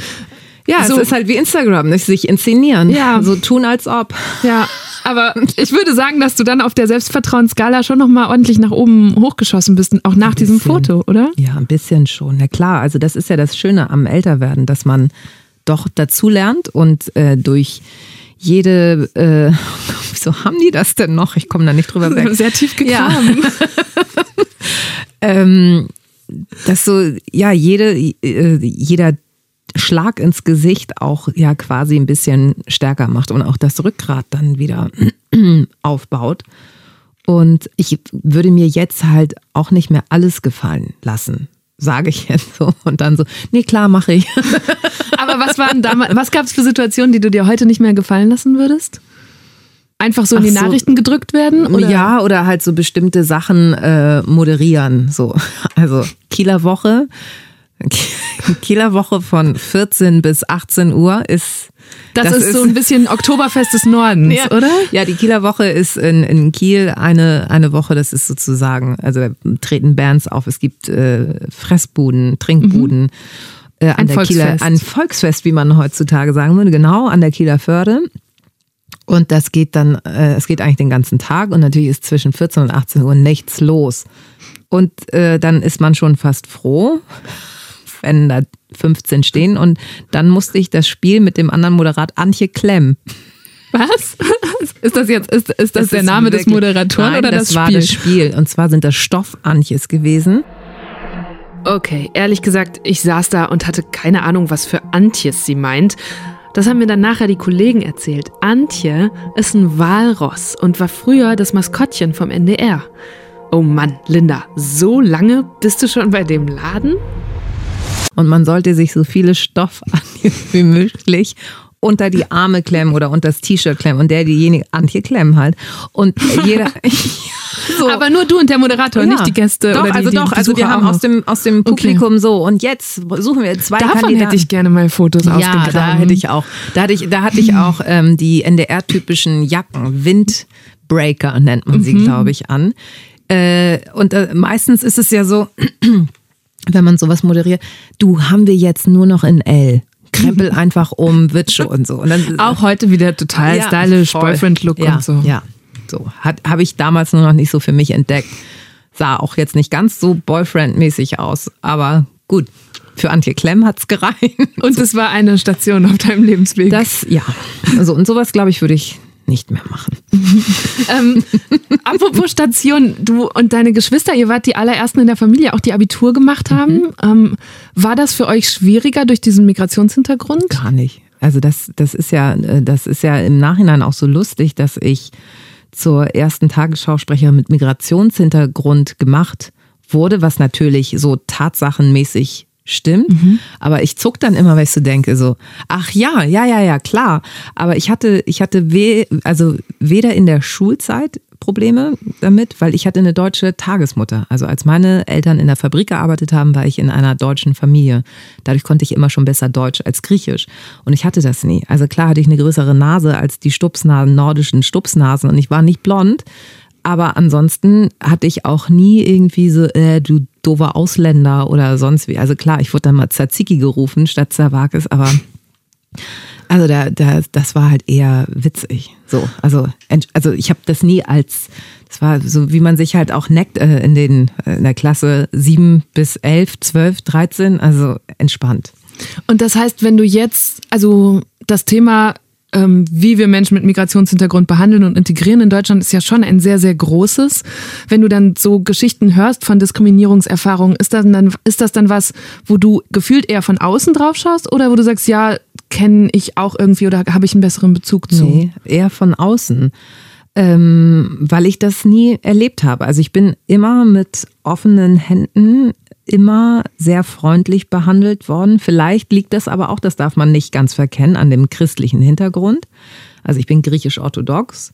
Ja, so. es ist halt wie Instagram, nicht sich inszenieren. Ja. So tun als ob. Ja. Aber ich würde sagen, dass du dann auf der Selbstvertrauensskala schon nochmal ordentlich nach oben hochgeschossen bist, auch nach diesem Foto, oder? Ja, ein bisschen schon. Na klar, also das ist ja das Schöne am Älterwerden, dass man doch dazulernt und äh, durch jede, äh, wieso haben die das denn noch? Ich komme da nicht drüber weg. Sehr tief gegraben. Ja. ähm, dass so, ja, jede, äh, jeder Schlag ins Gesicht auch ja quasi ein bisschen stärker macht und auch das Rückgrat dann wieder aufbaut. Und ich würde mir jetzt halt auch nicht mehr alles gefallen lassen sage ich jetzt so. Und dann so, nee, klar, mache ich. Aber was waren damals, was gab es für Situationen, die du dir heute nicht mehr gefallen lassen würdest? Einfach so in die so, Nachrichten gedrückt werden? Oder? Ja, oder halt so bestimmte Sachen äh, moderieren. So. Also Kieler Woche. Kieler Woche von 14 bis 18 Uhr ist das, das ist, ist, so ein bisschen Oktoberfest des Nordens, ja. oder? Ja, die Kieler Woche ist in, in Kiel eine, eine Woche, das ist sozusagen, also treten Bands auf, es gibt äh, Fressbuden, Trinkbuden. Mhm. Äh, an Ein der Volksfest. Kieler, ein Volksfest, wie man heutzutage sagen würde, genau, an der Kieler Förde. Und das geht dann, äh, es geht eigentlich den ganzen Tag und natürlich ist zwischen 14 und 18 Uhr nichts los. Und äh, dann ist man schon fast froh, wenn da 15 stehen. Und dann musste ich das Spiel mit dem anderen Moderat Antje Klemm. Was? Ist das jetzt, ist, ist das, der ist Name des Moderatoren Nein, oder das, das war Spiel? das Spiel. Und zwar sind das Stoff-Antjes gewesen. Okay, ehrlich gesagt, ich saß da und hatte keine Ahnung, was für Antjes sie meint. Das haben mir dann nachher die Kollegen erzählt. Antje ist ein Walross und war früher das Maskottchen vom NDR. Oh Mann, Linda, so lange bist du schon bei dem Laden? Und man sollte sich so viele Stoff-Antjes wie möglich unter die Arme klemmen oder unter das T-Shirt klemmen. Und der, diejenige, Antje klemmen halt. Und jeder. so. Aber nur du und der Moderator, nicht die Gäste Doch, oder die, also die doch, also wir haben aus dem, aus dem Publikum so. Und jetzt suchen wir zwei Davon Kandidaten. hätte ich gerne mal Fotos Ja, ausgegraben. da hätte ich auch. Da hatte ich, da hatte ich auch ähm, die NDR-typischen Jacken, Windbreaker nennt man sie, glaube ich, an. Äh, und äh, meistens ist es ja so, wenn man sowas moderiert, du haben wir jetzt nur noch in L. Krempel einfach um, wird schon und so. Und dann, Auch heute wieder total Ja, stylisch. Boyfriend-Look ja, und so. Ja, so. Habe ich damals nur noch nicht so für mich entdeckt. Sah auch jetzt nicht ganz so Boyfriend-mäßig aus, aber gut. Für Antje Klemm hat's gereicht. Und es war eine Station auf deinem Lebensweg. Das, ja. Also, und sowas, glaube ich, würde ich nicht mehr machen. Ähm, apropos Station, du und deine Geschwister, ihr wart die allerersten in der Familie, auch die Abitur gemacht haben. Ähm, war das für euch schwieriger durch diesen Migrationshintergrund? Gar nicht. Also das, das ist ja, äh, das ist ja im Nachhinein auch so lustig, dass ich zur ersten Tagesschausprecherin mit Migrationshintergrund gemacht wurde, was natürlich so tatsachenmäßig stimmt. Aber ich zuck dann immer, weil ich so denke, so, ach ja, ja, ja, ja, klar. Aber ich hatte, ich hatte we also weder in der Schulzeit Probleme damit, weil ich hatte eine deutsche Tagesmutter. Also als meine Eltern in der Fabrik gearbeitet haben, war ich in einer deutschen Familie. Dadurch konnte ich immer schon besser Deutsch als Griechisch. Und ich hatte das nie. Also klar hatte ich eine größere Nase als die Stupsnasen, nordischen Stupsnasen und ich war nicht blond. Aber ansonsten hatte ich auch nie irgendwie so, äh, du doofer Ausländer oder sonst wie. Also klar, ich wurde dann mal Tzatziki gerufen statt Zerwakis, aber also da, da, das war halt eher witzig. So, also, also ich habe das nie als, das war so, wie man sich halt auch neckt äh, in den äh, in der Klasse 7 bis 11, 12, 13, also entspannt. Und das heißt, wenn du jetzt, also das Thema, wie wir Menschen mit Migrationshintergrund behandeln und integrieren in Deutschland, ist ja schon ein sehr, sehr großes. Wenn du dann so Geschichten hörst von Diskriminierungserfahrungen, ist das dann, ist das dann was, wo du gefühlt eher von außen drauf schaust oder wo du sagst, ja, kenne ich auch irgendwie oder habe ich einen besseren Bezug zu? Nee, eher von außen. Ähm, weil ich das nie erlebt habe. Also ich bin immer mit offenen Händen immer sehr freundlich behandelt worden. Vielleicht liegt das aber auch, das darf man nicht ganz verkennen, an dem christlichen Hintergrund. Also ich bin griechisch-orthodox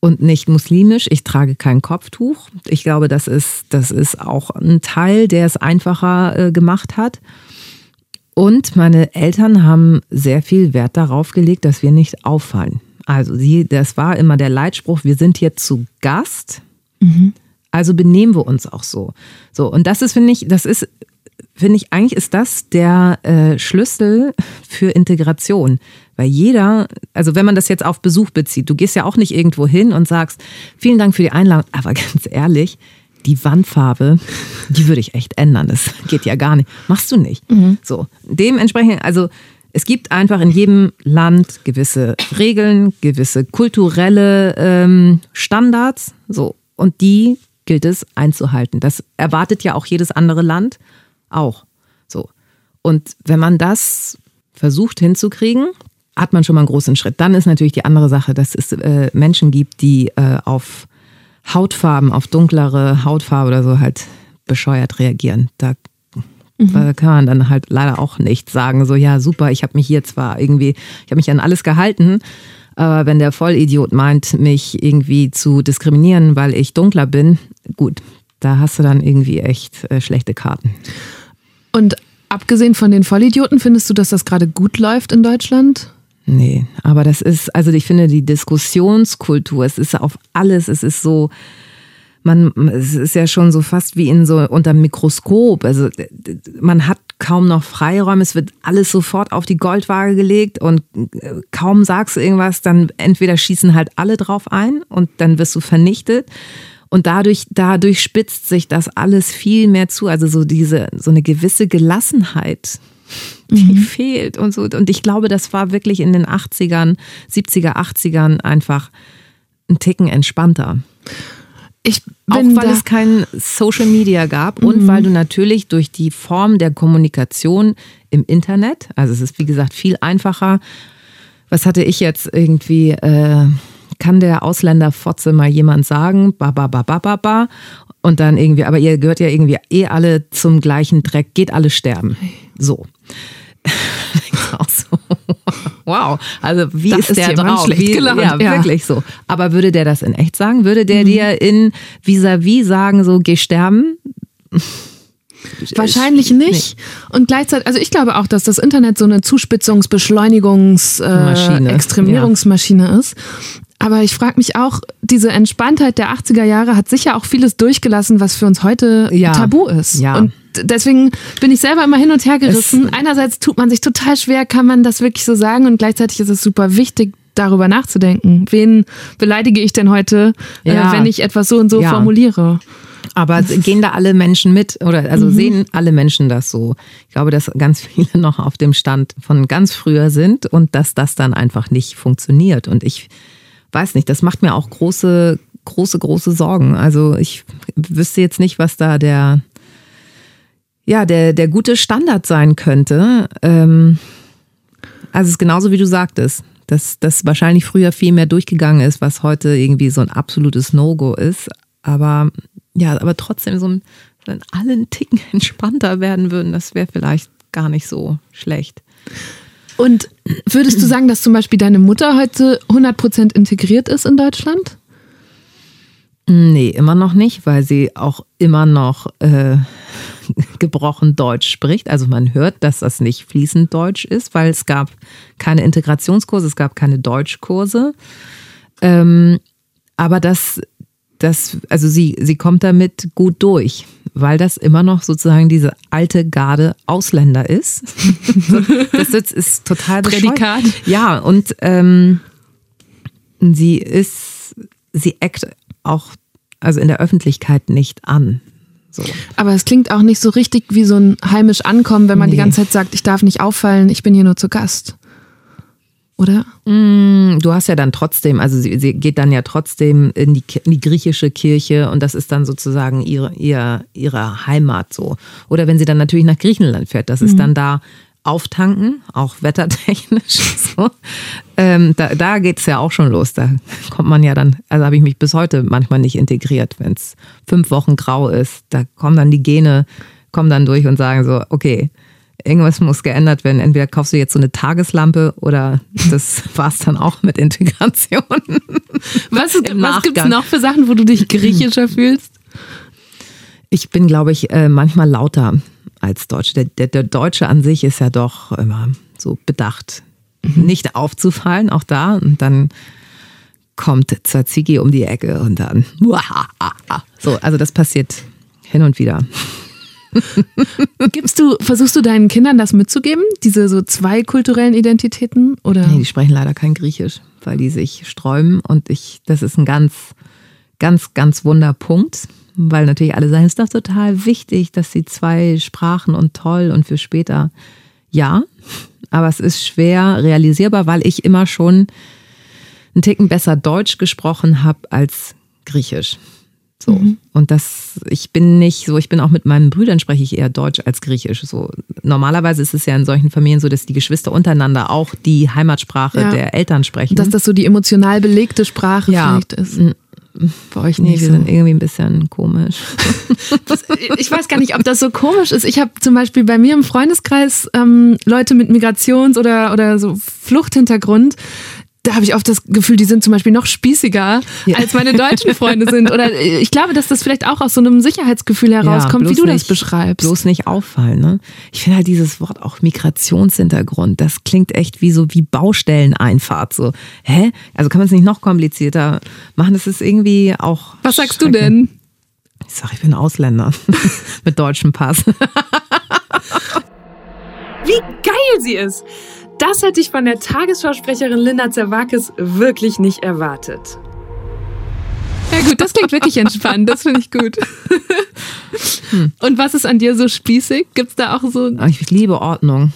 und nicht muslimisch. Ich trage kein Kopftuch. Ich glaube, das ist, das ist auch ein Teil, der es einfacher äh, gemacht hat. Und meine Eltern haben sehr viel Wert darauf gelegt, dass wir nicht auffallen. Also sie, das war immer der Leitspruch, wir sind hier zu Gast, also benehmen wir uns auch so. So, und das ist, finde ich, das ist, finde ich, eigentlich ist das der äh, Schlüssel für Integration. Weil jeder, also wenn man das jetzt auf Besuch bezieht, du gehst ja auch nicht irgendwo hin und sagst, vielen Dank für die Einladung, aber ganz ehrlich, die Wandfarbe, die würde ich echt ändern. Das geht ja gar nicht. Machst du nicht. So. Dementsprechend, also es gibt einfach in jedem Land gewisse Regeln, gewisse kulturelle ähm, Standards. So. Und die gilt es einzuhalten. Das erwartet ja auch jedes andere Land auch. So. Und wenn man das versucht hinzukriegen, hat man schon mal einen großen Schritt. Dann ist natürlich die andere Sache, dass es äh, Menschen gibt, die äh, auf Hautfarben, auf dunklere Hautfarbe oder so halt bescheuert reagieren. Da, da kann man dann halt leider auch nicht sagen, so ja super, ich habe mich hier zwar irgendwie, ich habe mich an alles gehalten, aber wenn der Vollidiot meint, mich irgendwie zu diskriminieren, weil ich dunkler bin, gut, da hast du dann irgendwie echt äh, schlechte Karten. Und abgesehen von den Vollidioten, findest du, dass das gerade gut läuft in Deutschland? Nee, aber das ist, also ich finde die Diskussionskultur, es ist auf alles, es ist so, man, es ist ja schon so fast wie in so unter Mikroskop. Also man hat kaum noch Freiräume. Es wird alles sofort auf die Goldwaage gelegt und äh, kaum sagst du irgendwas, dann entweder schießen halt alle drauf ein und dann wirst du vernichtet. Und dadurch, dadurch spitzt sich das alles viel mehr zu. Also so diese, so eine gewisse Gelassenheit, die mhm. fehlt und so. Und ich glaube, das war wirklich in den 80ern, 70er, 80ern einfach ein Ticken entspannter. Ich auch weil es kein Social Media gab mhm. und weil du natürlich durch die Form der Kommunikation im Internet, also es ist wie gesagt viel einfacher. Was hatte ich jetzt irgendwie? Äh, kann der Ausländer Fotze mal jemand sagen? Ba, ba, ba, ba, ba, ba. Und dann irgendwie, aber ihr gehört ja irgendwie eh alle zum gleichen Dreck, geht alle sterben. So. wow, also wie das ist, der drauf? Wie, gelernt, ja, ja, wirklich so. Aber würde der das in echt sagen? Würde der mhm. dir in vis-à-vis -vis sagen, so geh sterben? Wahrscheinlich nicht. Nee. Und gleichzeitig, also ich glaube auch, dass das Internet so eine Zuspitzungs-, Beschleunigungs-, äh, Extremierungsmaschine ja. ist. Aber ich frage mich auch, diese Entspanntheit der 80er Jahre hat sicher auch vieles durchgelassen, was für uns heute ja. tabu ist. Ja. Und deswegen bin ich selber immer hin und her gerissen. Es Einerseits tut man sich total schwer, kann man das wirklich so sagen und gleichzeitig ist es super wichtig, darüber nachzudenken. Wen beleidige ich denn heute, äh, ja. äh, wenn ich etwas so und so ja. formuliere? Aber gehen da alle Menschen mit oder also mhm. sehen alle Menschen das so? Ich glaube, dass ganz viele noch auf dem Stand von ganz früher sind und dass das dann einfach nicht funktioniert. Und ich weiß nicht, das macht mir auch große, große, große Sorgen. Also ich wüsste jetzt nicht, was da der, ja, der, der gute Standard sein könnte. Ähm, also es ist genauso wie du sagtest, dass das wahrscheinlich früher viel mehr durchgegangen ist, was heute irgendwie so ein absolutes No-Go ist. Aber ja, aber trotzdem so ein, wenn alle einen Ticken entspannter werden würden, das wäre vielleicht gar nicht so schlecht. Und würdest du sagen, dass zum Beispiel deine Mutter heute 100% integriert ist in Deutschland? Nee, immer noch nicht, weil sie auch immer noch äh, gebrochen Deutsch spricht. Also man hört, dass das nicht fließend Deutsch ist, weil es gab keine Integrationskurse, es gab keine Deutschkurse. Ähm, aber das das, also sie, sie kommt damit gut durch, weil das immer noch sozusagen diese alte Garde Ausländer ist. das ist total Prädikat. Ja, und ähm, sie ist, sie eckt auch, also in der Öffentlichkeit nicht an. So. Aber es klingt auch nicht so richtig wie so ein heimisch Ankommen, wenn man nee. die ganze Zeit sagt, ich darf nicht auffallen, ich bin hier nur zu Gast oder? Mm, du hast ja dann trotzdem, also sie, sie geht dann ja trotzdem in die, in die, griechische Kirche und das ist dann sozusagen ihre, ihre, ihre Heimat so. Oder wenn sie dann natürlich nach Griechenland fährt, das ist mhm. dann da auftanken, auch wettertechnisch. So. Ähm, da da geht es ja auch schon los. Da kommt man ja dann, also habe ich mich bis heute manchmal nicht integriert, wenn es fünf Wochen grau ist. Da kommen dann die Gene, kommen dann durch und sagen so, okay, irgendwas muss geändert werden. Entweder kaufst du jetzt so eine Tageslampe oder das war es dann auch mit Integration. Was, was gibt es noch für Sachen, wo du dich griechischer fühlst? Ich bin, glaube ich, äh, manchmal lauter als Deutsche. Der, der, der, Deutsche an sich ist ja doch immer so bedacht, mhm. nicht aufzufallen, auch da. Und dann kommt Tzatziki um die Ecke und dann. So, also das passiert hin und wieder. Gibst du, versuchst du deinen Kindern das mitzugeben, diese so zwei kulturellen Identitäten? Oder? Nee, die sprechen leider kein Griechisch, weil die sich sträuben und ich, das ist ein ganz, ganz, ganz Wunderpunkt, weil natürlich alle sagen, es ist doch total wichtig, dass sie zwei Sprachen und toll und für später. Ja, aber es ist schwer realisierbar, weil ich immer schon einen Ticken besser Deutsch gesprochen habe als Griechisch. So. Mhm. Und das, ich bin nicht so, ich bin auch mit meinen Brüdern spreche ich eher Deutsch als Griechisch. So. Normalerweise ist es ja in solchen Familien so, dass die Geschwister untereinander auch die Heimatsprache ja. der Eltern sprechen. Dass das so die emotional belegte Sprache ja. vielleicht ist. Bei euch nicht. Nee, wir so. sind irgendwie ein bisschen komisch. ich weiß gar nicht, ob das so komisch ist. Ich habe zum Beispiel bei mir im Freundeskreis ähm, Leute mit Migrations- oder, oder so Fluchthintergrund, da habe ich oft das Gefühl, die sind zum Beispiel noch spießiger, ja. als meine deutschen Freunde sind. Oder ich glaube, dass das vielleicht auch aus so einem Sicherheitsgefühl herauskommt, ja, wie du nicht, das beschreibst. Bloß nicht auffallen. Ne? Ich finde halt dieses Wort auch Migrationshintergrund, das klingt echt wie so wie Baustelleneinfahrt. So, hä? Also kann man es nicht noch komplizierter machen? Das ist irgendwie auch. Was sagst du denn? Ich sage, ich bin Ausländer mit deutschem Pass. wie geil sie ist. Das hätte ich von der Tagesschausprecherin Linda Zerwakis wirklich nicht erwartet. Ja gut, das klingt wirklich entspannt. Das finde ich gut. Hm. Und was ist an dir so spießig? Gibt es da auch so... Ich liebe Ordnung.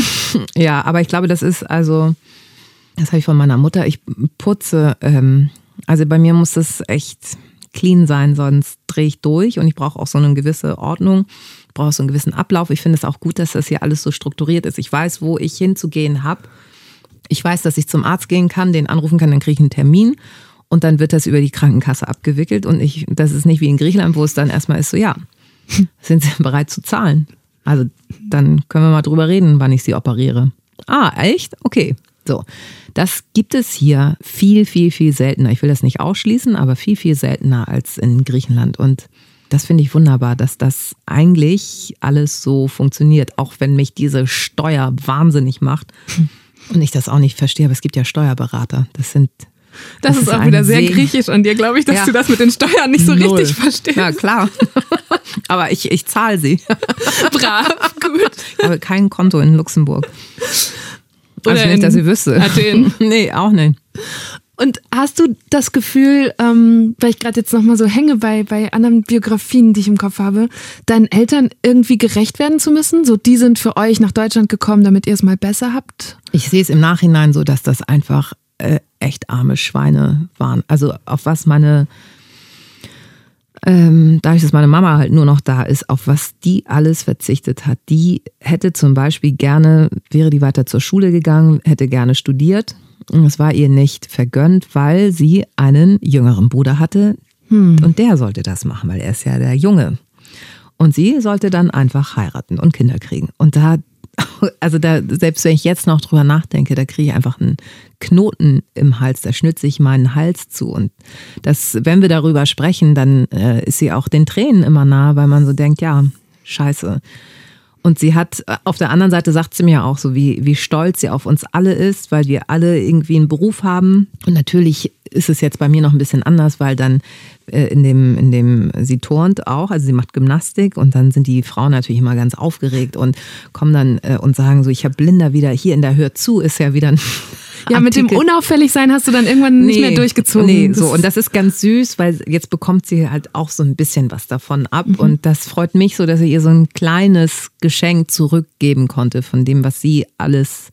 ja, aber ich glaube, das ist also... Das habe ich von meiner Mutter. Ich putze... Ähm, also bei mir muss es echt clean sein, sonst drehe ich durch und ich brauche auch so eine gewisse Ordnung, ich brauche so einen gewissen Ablauf. Ich finde es auch gut, dass das hier alles so strukturiert ist. Ich weiß, wo ich hinzugehen habe. Ich weiß, dass ich zum Arzt gehen kann, den anrufen kann, dann kriege ich einen Termin und dann wird das über die Krankenkasse abgewickelt und ich, das ist nicht wie in Griechenland, wo es dann erstmal ist so, ja, sind Sie bereit zu zahlen? Also dann können wir mal drüber reden, wann ich Sie operiere. Ah, echt? Okay. So, das gibt es hier viel, viel, viel seltener. Ich will das nicht ausschließen, aber viel, viel seltener als in Griechenland. Und das finde ich wunderbar, dass das eigentlich alles so funktioniert, auch wenn mich diese Steuer wahnsinnig macht und ich das auch nicht verstehe. Aber es gibt ja Steuerberater. Das sind das, das ist, auch wieder sehr See griechisch an dir, glaube ich, dass ja. du das mit den Steuern nicht so Null. richtig verstehst. Ja, klar. Aber ich, ich zahle sie. Brav, gut. Ich habe kein Konto in Luxemburg. Oder also nicht, dass ich wüsste. Athen. nee, auch nicht. Und hast du das Gefühl, ähm, weil ich gerade jetzt nochmal so hänge bei, bei anderen Biografien, die ich im Kopf habe, deinen Eltern irgendwie gerecht werden zu müssen? So, die sind für euch nach Deutschland gekommen, damit ihr es mal besser habt? Ich sehe es im Nachhinein so, dass das einfach äh, echt arme Schweine waren. Also auf was meine ähm, dadurch, dass meine Mama halt nur noch da ist, auf was die alles verzichtet hat. Die hätte zum Beispiel gerne, wäre die weiter zur Schule gegangen, hätte gerne studiert. Es war ihr nicht vergönnt, weil sie einen jüngeren Bruder hatte. Hm. Und der sollte das machen, weil er ist ja der Junge. Und sie sollte dann einfach heiraten und Kinder kriegen. Und da also da, selbst wenn ich jetzt noch drüber nachdenke, da kriege ich einfach einen Knoten im Hals, da schnürt ich meinen Hals zu. Und das, wenn wir darüber sprechen, dann äh, ist sie auch den Tränen immer nah, weil man so denkt, ja, scheiße. Und sie hat, auf der anderen Seite sagt sie mir auch so, wie, wie stolz sie auf uns alle ist, weil wir alle irgendwie einen Beruf haben. Und natürlich ist es jetzt bei mir noch ein bisschen anders, weil dann äh, in dem, in dem, sie turnt auch, also sie macht Gymnastik und dann sind die Frauen natürlich immer ganz aufgeregt und kommen dann äh, und sagen so, ich habe Blinder wieder hier in der Hör zu, ist ja wieder ein ja, mit dem unauffällig sein hast du dann irgendwann nee, nicht mehr durchgezogen. Nee, so. Und das ist ganz süß, weil jetzt bekommt sie halt auch so ein bisschen was davon ab. Mhm. Und das freut mich so, dass ich ihr so ein kleines Geschenk zurückgeben konnte von dem, was sie alles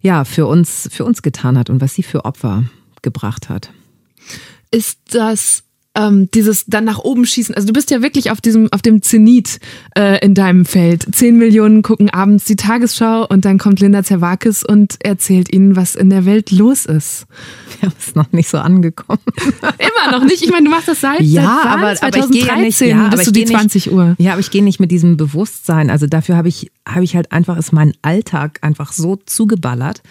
ja, für uns, für uns getan hat und was sie für Opfer gebracht hat. Ist das ähm, dieses dann nach oben schießen. Also du bist ja wirklich auf diesem, auf dem Zenit äh, in deinem Feld. Zehn Millionen gucken abends die Tagesschau und dann kommt Linda Zerwakis und erzählt ihnen, was in der Welt los ist. Ja, ist noch nicht so angekommen. Immer noch nicht. Ich meine, du machst das seit, ja, seit aber, 2013 aber ich nicht, ja, bis du die 20 nicht, Uhr. Ja, aber ich gehe nicht mit diesem Bewusstsein. Also dafür habe ich, habe ich halt einfach, ist mein Alltag einfach so zugeballert.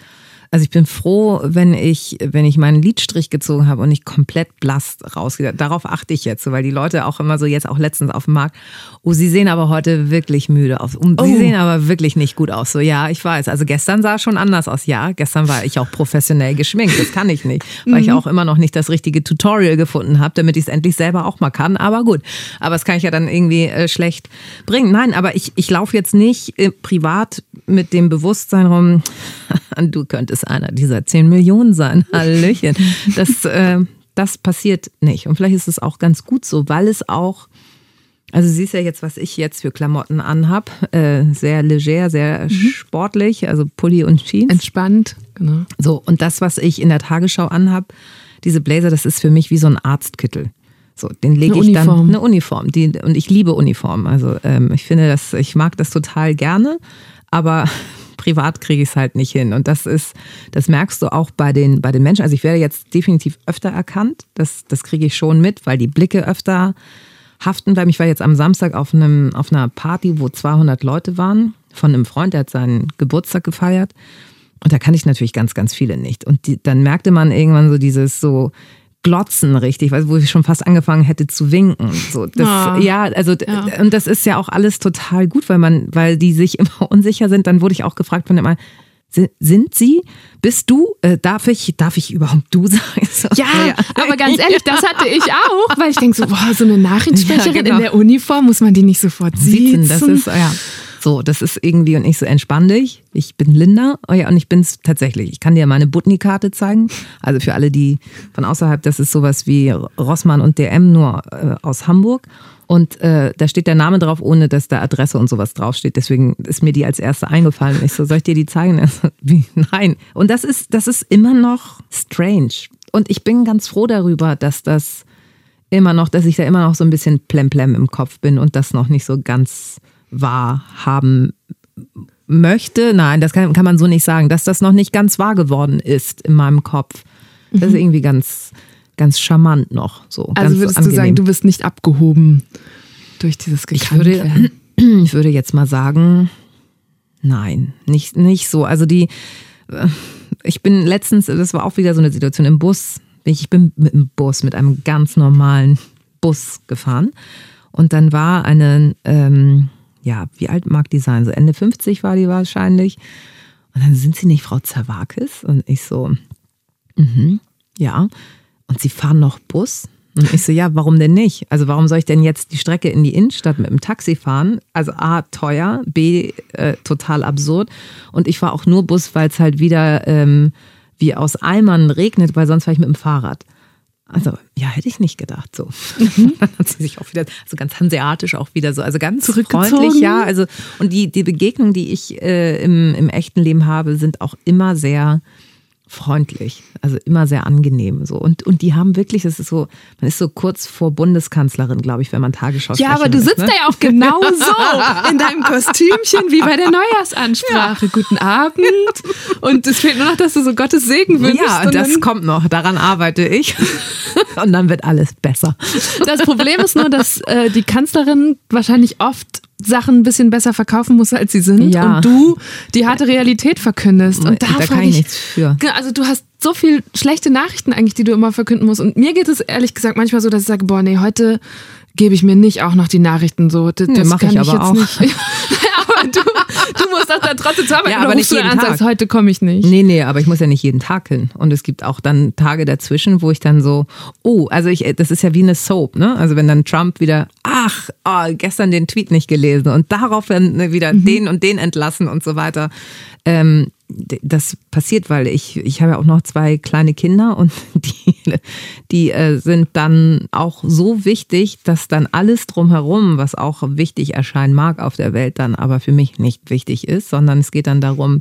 Also ich bin froh, wenn ich, wenn ich meinen Lidstrich gezogen habe und nicht komplett blass rausgehe. Darauf achte ich jetzt, weil die Leute auch immer so jetzt auch letztens auf dem Markt, oh, sie sehen aber heute wirklich müde aus. Und sie oh. sehen aber wirklich nicht gut aus. So, ja, ich weiß. Also gestern sah schon anders aus. Ja, gestern war ich auch professionell geschminkt. Das kann ich nicht, weil mhm. ich auch immer noch nicht das richtige Tutorial gefunden habe, damit ich es endlich selber auch mal kann. Aber gut, aber das kann ich ja dann irgendwie äh, schlecht bringen. Nein, aber ich, ich laufe jetzt nicht äh, privat mit dem Bewusstsein rum, du könntest es einer dieser 10 Millionen sein. Hallöchen. Das, äh, das passiert nicht. Und vielleicht ist es auch ganz gut so, weil es auch, also siehst ja jetzt, was ich jetzt für Klamotten anhab. Äh, sehr leger, sehr mhm. sportlich, also Pulli und Jeans. Entspannt, genau. So, und das, was ich in der Tagesschau anhab, diese Blazer, das ist für mich wie so ein Arztkittel. So, den lege ich Uniform. dann eine Uniform. Die, und ich liebe Uniformen. Also ähm, ich finde das, ich mag das total gerne. Aber privat kriege ich es halt nicht hin. Und das ist, das merkst du auch bei den, bei den Menschen. Also ich werde jetzt definitiv öfter erkannt. Das, das kriege ich schon mit, weil die Blicke öfter haften bleiben. Ich war jetzt am Samstag auf, einem, auf einer Party, wo 200 Leute waren, von einem Freund, der hat seinen Geburtstag gefeiert. Und da kann ich natürlich ganz, ganz viele nicht. Und die, dann merkte man irgendwann so dieses so, Glotzen richtig, wo ich schon fast angefangen hätte zu winken. So, das, oh. Ja, also ja. und das ist ja auch alles total gut, weil man, weil die sich immer unsicher sind. Dann wurde ich auch gefragt von immer, sind Sie? Bist du? Äh, darf ich? Darf ich überhaupt du sagen? So, ja, ja, aber ganz ehrlich, das hatte ich auch, weil ich denke so, boah, so eine Nachrichtensprecherin ja, genau. in der Uniform muss man die nicht sofort siezen. Das ist ja. So, das ist irgendwie und ich so entspann dich. Ich bin Linda oh ja, und ich bin's tatsächlich. Ich kann dir meine Butni-Karte zeigen. Also für alle, die von außerhalb, das ist sowas wie Rossmann und DM, nur äh, aus Hamburg. Und äh, da steht der Name drauf, ohne dass da Adresse und sowas draufsteht. Deswegen ist mir die als erste eingefallen. Ich so, soll ich dir die zeigen? Wie? Nein. Und das ist, das ist immer noch strange. Und ich bin ganz froh darüber, dass das immer noch, dass ich da immer noch so ein bisschen plemplem im Kopf bin und das noch nicht so ganz wahrhaben möchte. Nein, das kann, kann man so nicht sagen, dass das noch nicht ganz wahr geworden ist in meinem Kopf. Das ist mhm. irgendwie ganz, ganz charmant noch. So, also würdest angenehm. du sagen, du bist nicht abgehoben durch dieses ich würde, ich würde jetzt mal sagen, nein, nicht, nicht so. Also die, äh, ich bin letztens, das war auch wieder so eine Situation im Bus. Ich bin mit dem Bus, mit einem ganz normalen Bus gefahren. Und dann war eine, ähm, ja, wie alt mag die sein? So Ende 50 war die wahrscheinlich. Und dann sind sie nicht Frau Zawakis? Und ich so, mhm, ja. Und sie fahren noch Bus? Und ich so, ja, warum denn nicht? Also warum soll ich denn jetzt die Strecke in die Innenstadt mit dem Taxi fahren? Also A, teuer, B, äh, total absurd. Und ich fahre auch nur Bus, weil es halt wieder ähm, wie aus Eimern regnet, weil sonst fahre ich mit dem Fahrrad. Also, ja, hätte ich nicht gedacht. So. Mhm. Dann hat sie sich auch wieder, so ganz hanseatisch auch wieder so, also ganz freundlich, ja. Also, und die, die Begegnungen, die ich äh, im, im echten Leben habe, sind auch immer sehr freundlich, also immer sehr angenehm so und und die haben wirklich, das ist so, man ist so kurz vor Bundeskanzlerin, glaube ich, wenn man Tagesschau Ja, aber du sitzt ne? da ja auch genau so in deinem Kostümchen wie bei der Neujahrsansprache. Ja. Guten Abend und es fehlt nur noch, dass du so Gottes Segen wünschst. Ja, und das kommt noch, daran arbeite ich und dann wird alles besser. Das Problem ist nur, dass äh, die Kanzlerin wahrscheinlich oft Sachen ein bisschen besser verkaufen muss, als sie sind. Ja. Und du die harte Realität verkündest. Und da, da kann ich, ich nichts für. Also du hast so viel schlechte Nachrichten eigentlich, die du immer verkünden musst. Und mir geht es ehrlich gesagt manchmal so, dass ich sage, boah, nee, heute gebe ich mir nicht auch noch die Nachrichten so. Das, nee, mache ich aber ich auch. Nicht. du, musst das dann trotzdem zur Arbeit. Ja, aber nicht jeden an, Tag. Sagst, heute komme ich nicht. Nee, nee, aber ich muss ja nicht jeden Tag hin. Und es gibt auch dann Tage dazwischen, wo ich dann so, oh, also ich, das ist ja wie eine Soap, ne? Also wenn dann Trump wieder, ach, oh, gestern den Tweet nicht gelesen und darauf dann wieder mhm. den und den entlassen und so weiter. Ähm, das passiert, weil ich, ich habe ja auch noch zwei kleine Kinder und die, die äh, sind dann auch so wichtig, dass dann alles drumherum, was auch wichtig erscheinen mag auf der Welt, dann aber für mich nicht wichtig ist, sondern es geht dann darum,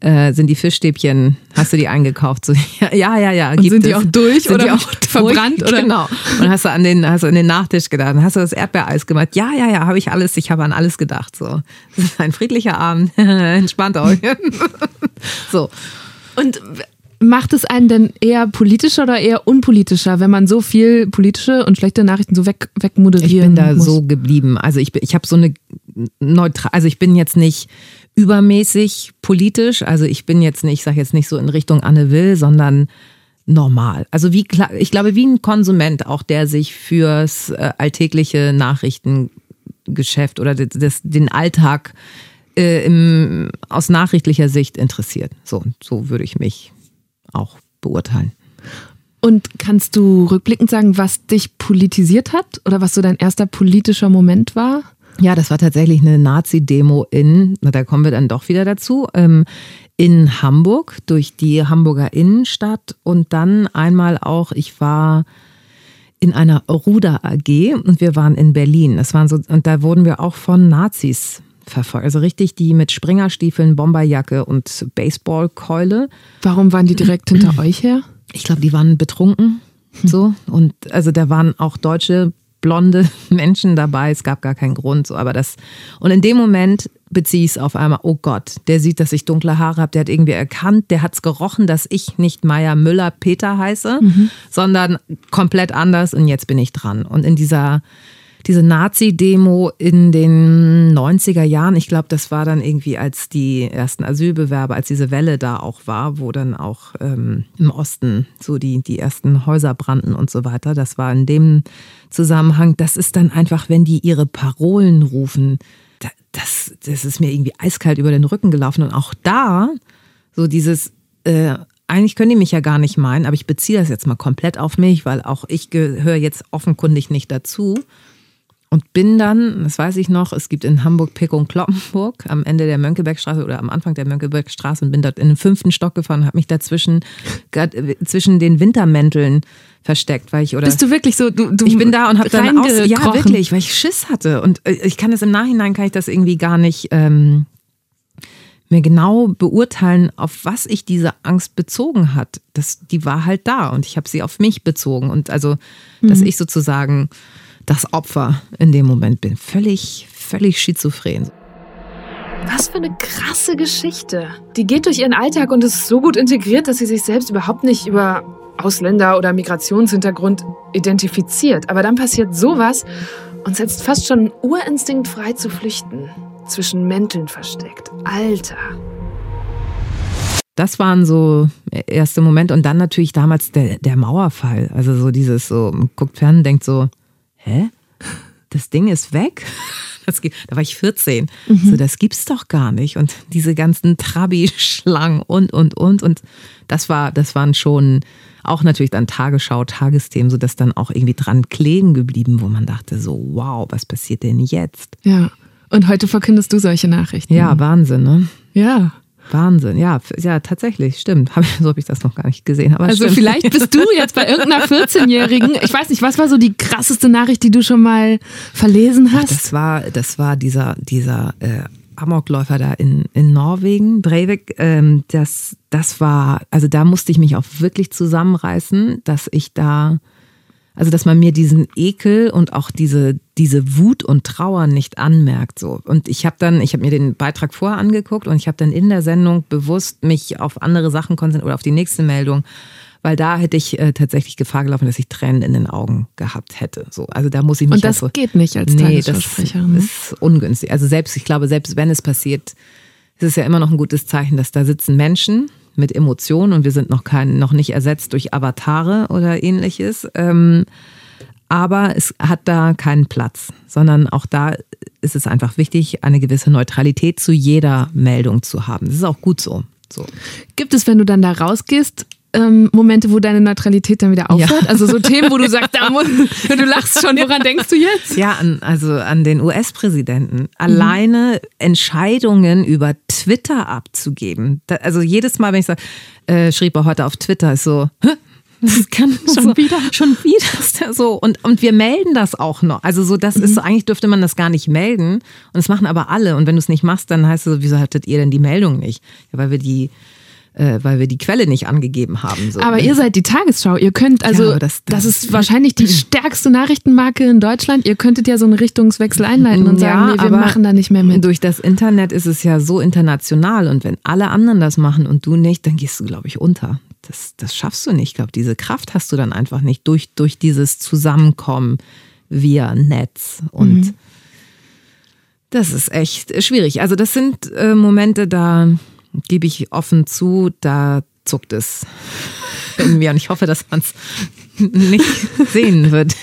äh, sind die Fischstäbchen, hast du die eingekauft? So, ja, ja, ja. Und sind die auch durch sind oder die auch verbrannt? Oder? Genau. Und hast du an den, hast du an den Nachtisch gedacht? Hast du das Erdbeereis gemacht? Ja, ja, ja, habe ich alles, ich habe an alles gedacht. So. Das ist ein friedlicher Abend. Entspannt euch. so. Und macht es einen denn eher politischer oder eher unpolitischer, wenn man so viel politische und schlechte Nachrichten so weg, wegmoderieren Ich bin da muss? so geblieben. Also ich, ich habe so eine neutral, also ich bin jetzt nicht übermäßig politisch. Also ich bin jetzt nicht, ich sage jetzt nicht so in Richtung Anne Will, sondern normal. Also wie ich glaube, wie ein Konsument auch, der sich fürs äh, alltägliche Nachrichtengeschäft oder das, den Alltag äh, im, aus nachrichtlicher Sicht interessiert. So, so würde ich mich auch beurteilen. Und kannst du rückblickend sagen, was dich politisiert hat oder was so dein erster politischer Moment war? Ja, das war tatsächlich eine Nazi-Demo in, da kommen wir dann doch wieder dazu, ähm, in Hamburg durch die Hamburger Innenstadt und dann einmal auch, ich war in einer Ruder AG und wir waren in Berlin. Das waren so, und da wurden wir auch von Nazis verfolgt. Also richtig die mit Springerstiefeln, Bomberjacke und Baseballkeule. Warum waren die direkt hinter euch her? Ich glaube, die waren betrunken. So. Und also da waren auch deutsche blonde Menschen dabei. Es gab gar keinen Grund. So, aber das und in dem Moment beziehe ich es auf einmal. Oh Gott, der sieht, dass ich dunkle Haare habe. Der hat irgendwie erkannt. Der hat es gerochen, dass ich nicht Meier Müller Peter heiße, mhm. sondern komplett anders. Und jetzt bin ich dran. Und in dieser diese Nazi-Demo in den 90er Jahren, ich glaube, das war dann irgendwie als die ersten Asylbewerber, als diese Welle da auch war, wo dann auch ähm, im Osten so die, die ersten Häuser brannten und so weiter. Das war in dem Zusammenhang, das ist dann einfach, wenn die ihre Parolen rufen, das, das ist mir irgendwie eiskalt über den Rücken gelaufen. Und auch da, so dieses, äh, eigentlich können die mich ja gar nicht meinen, aber ich beziehe das jetzt mal komplett auf mich, weil auch ich gehöre jetzt offenkundig nicht dazu. Und bin dann, das weiß ich noch, es gibt in Hamburg Pick und Kloppenburg am Ende der Mönckebergstraße oder am Anfang der Mönckebergstraße und bin dort in den fünften Stock gefahren, habe mich dazwischen zwischen den Wintermänteln versteckt, weil ich oder bist du wirklich so du, du ich bin da und habe dann aus, ja wirklich, weil ich Schiss hatte und äh, ich kann es im Nachhinein kann ich das irgendwie gar nicht ähm, mir genau beurteilen, auf was ich diese Angst bezogen hat. Das, die war halt da und ich habe sie auf mich bezogen und also, dass mhm. ich sozusagen das Opfer in dem Moment bin. Völlig, völlig schizophren. Was für eine krasse Geschichte. Die geht durch ihren Alltag und ist so gut integriert, dass sie sich selbst überhaupt nicht über Ausländer- oder Migrationshintergrund identifiziert. Aber dann passiert sowas und setzt fast schon einen Urinstinkt frei zu flüchten. Zwischen Mänteln versteckt. Alter. Das waren so erste Momente und dann natürlich damals der, der Mauerfall. Also so dieses so, guckt fern, denkt so, hä? Das Ding ist weg? Das, da war ich 14. Mhm. So, das gibt's doch gar nicht. Und diese ganzen Trabi-Schlangen und, und, und. Und das war, das waren schon auch natürlich dann Tagesschau, Tagesthemen, sodass dann auch irgendwie dran kleben geblieben, wo man dachte so, wow, was passiert denn jetzt? Ja. Und heute verkündest du solche Nachrichten. Ja, Wahnsinn, ne? Ja. Wahnsinn, ja, ja, tatsächlich, stimmt. so habe ich das noch gar nicht gesehen. Aber also stimmt. vielleicht bist du jetzt bei irgendeiner 14-Jährigen. Ich weiß nicht, was war so die krasseste Nachricht, die du schon mal verlesen hast? das war, das war dieser, dieser äh, Amokläufer da in, in Norwegen, Breivik. Ähm, das, das war, also da musste ich mich auch wirklich zusammenreißen, dass ich da also, dass man mir diesen Ekel und auch diese, diese Wut und Trauer nicht anmerkt. So. Und ich habe dann, ich habe mir den Beitrag vorher angeguckt und ich habe dann in der Sendung bewusst mich auf andere Sachen konzentriert oder auf die nächste Meldung, weil da hätte ich äh, tatsächlich Gefahr gelaufen, dass ich Tränen in den Augen gehabt hätte. So, also da muss ich mich Und das also, geht nicht als nee, das ist ungünstig. Also selbst, ich glaube, selbst wenn es passiert, ist es ja immer noch ein gutes Zeichen, dass da sitzen Menschen, mit Emotionen und wir sind noch kein, noch nicht ersetzt durch Avatare oder ähnliches. Ähm, aber es hat da keinen Platz, sondern auch da ist es einfach wichtig, eine gewisse Neutralität zu jeder Meldung zu haben. Das ist auch gut so. so. Gibt es, wenn du dann da rausgehst, ähm, Momente, wo deine Neutralität dann wieder aufhört? Ja. Also so Themen, wo du sagst, da muss, du lachst schon, woran denkst du jetzt? Ja, an, also an den US-Präsidenten. Alleine mhm. Entscheidungen über Twitter abzugeben. Da, also jedes Mal, wenn ich sage, äh, schrieb er heute auf Twitter, ist so, Hä? Das kann schon so, wieder. Schon wieder so. Und, und wir melden das auch noch. Also so, das mhm. ist so, eigentlich dürfte man das gar nicht melden. Und das machen aber alle. Und wenn du es nicht machst, dann heißt es so, wieso hattet ihr denn die Meldung nicht? Ja, weil wir die äh, weil wir die Quelle nicht angegeben haben. So. Aber ne? ihr seid die Tagesschau. Ihr könnt also, ja, das, das, das, ist wahrscheinlich die stärkste Nachrichtenmarke in Deutschland. Ihr könntet ja so einen Richtungswechsel einleiten und ja, sagen, nee, wir machen da nicht mehr mit. Durch das Internet ist es ja so international und wenn alle anderen das machen und du nicht, dann gehst du, glaube ich, unter. Das, das schaffst du nicht. Ich glaube, diese Kraft hast du dann einfach nicht durch, durch dieses Zusammenkommen via Netz und mhm. Das ist echt schwierig. Also das sind äh, Momente, da gebe ich offen zu, da zuckt es in mir und ich hoffe, dass man es nicht sehen wird.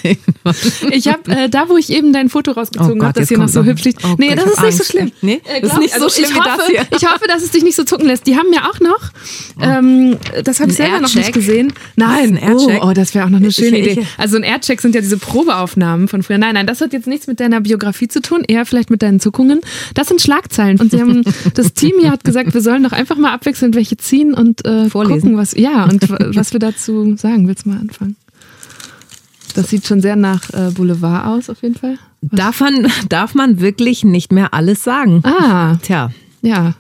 ich habe äh, da, wo ich eben dein Foto rausgezogen oh habe, das hier noch so hübsch liegt. Oh nee, Gott, das ist nicht so schlimm. Nee, äh, das ist nicht also so schlimm ich hoffe, das hier. Ich hoffe, dass es dich nicht so zucken lässt. Die haben ja auch noch, oh. ähm, das habe ich selber noch nicht gesehen. Nein, ein oh, oh, das wäre auch noch eine schöne Idee. Also ein Aircheck sind ja diese Probeaufnahmen von früher. Nein, nein, das hat jetzt nichts mit deiner Biografie zu tun, eher vielleicht mit deinen Zuckungen. Das sind Schlagzeilen. Und sie haben, das Team hier hat gesagt, wir sollen doch einfach mal abwechselnd welche ziehen und äh, gucken, was, ja, und was wir dazu sagen. Willst du mal anfangen? Das sieht schon sehr nach äh, Boulevard aus, auf jeden Fall. Darf man, darf man wirklich nicht mehr alles sagen? Ah. Tja. Ja.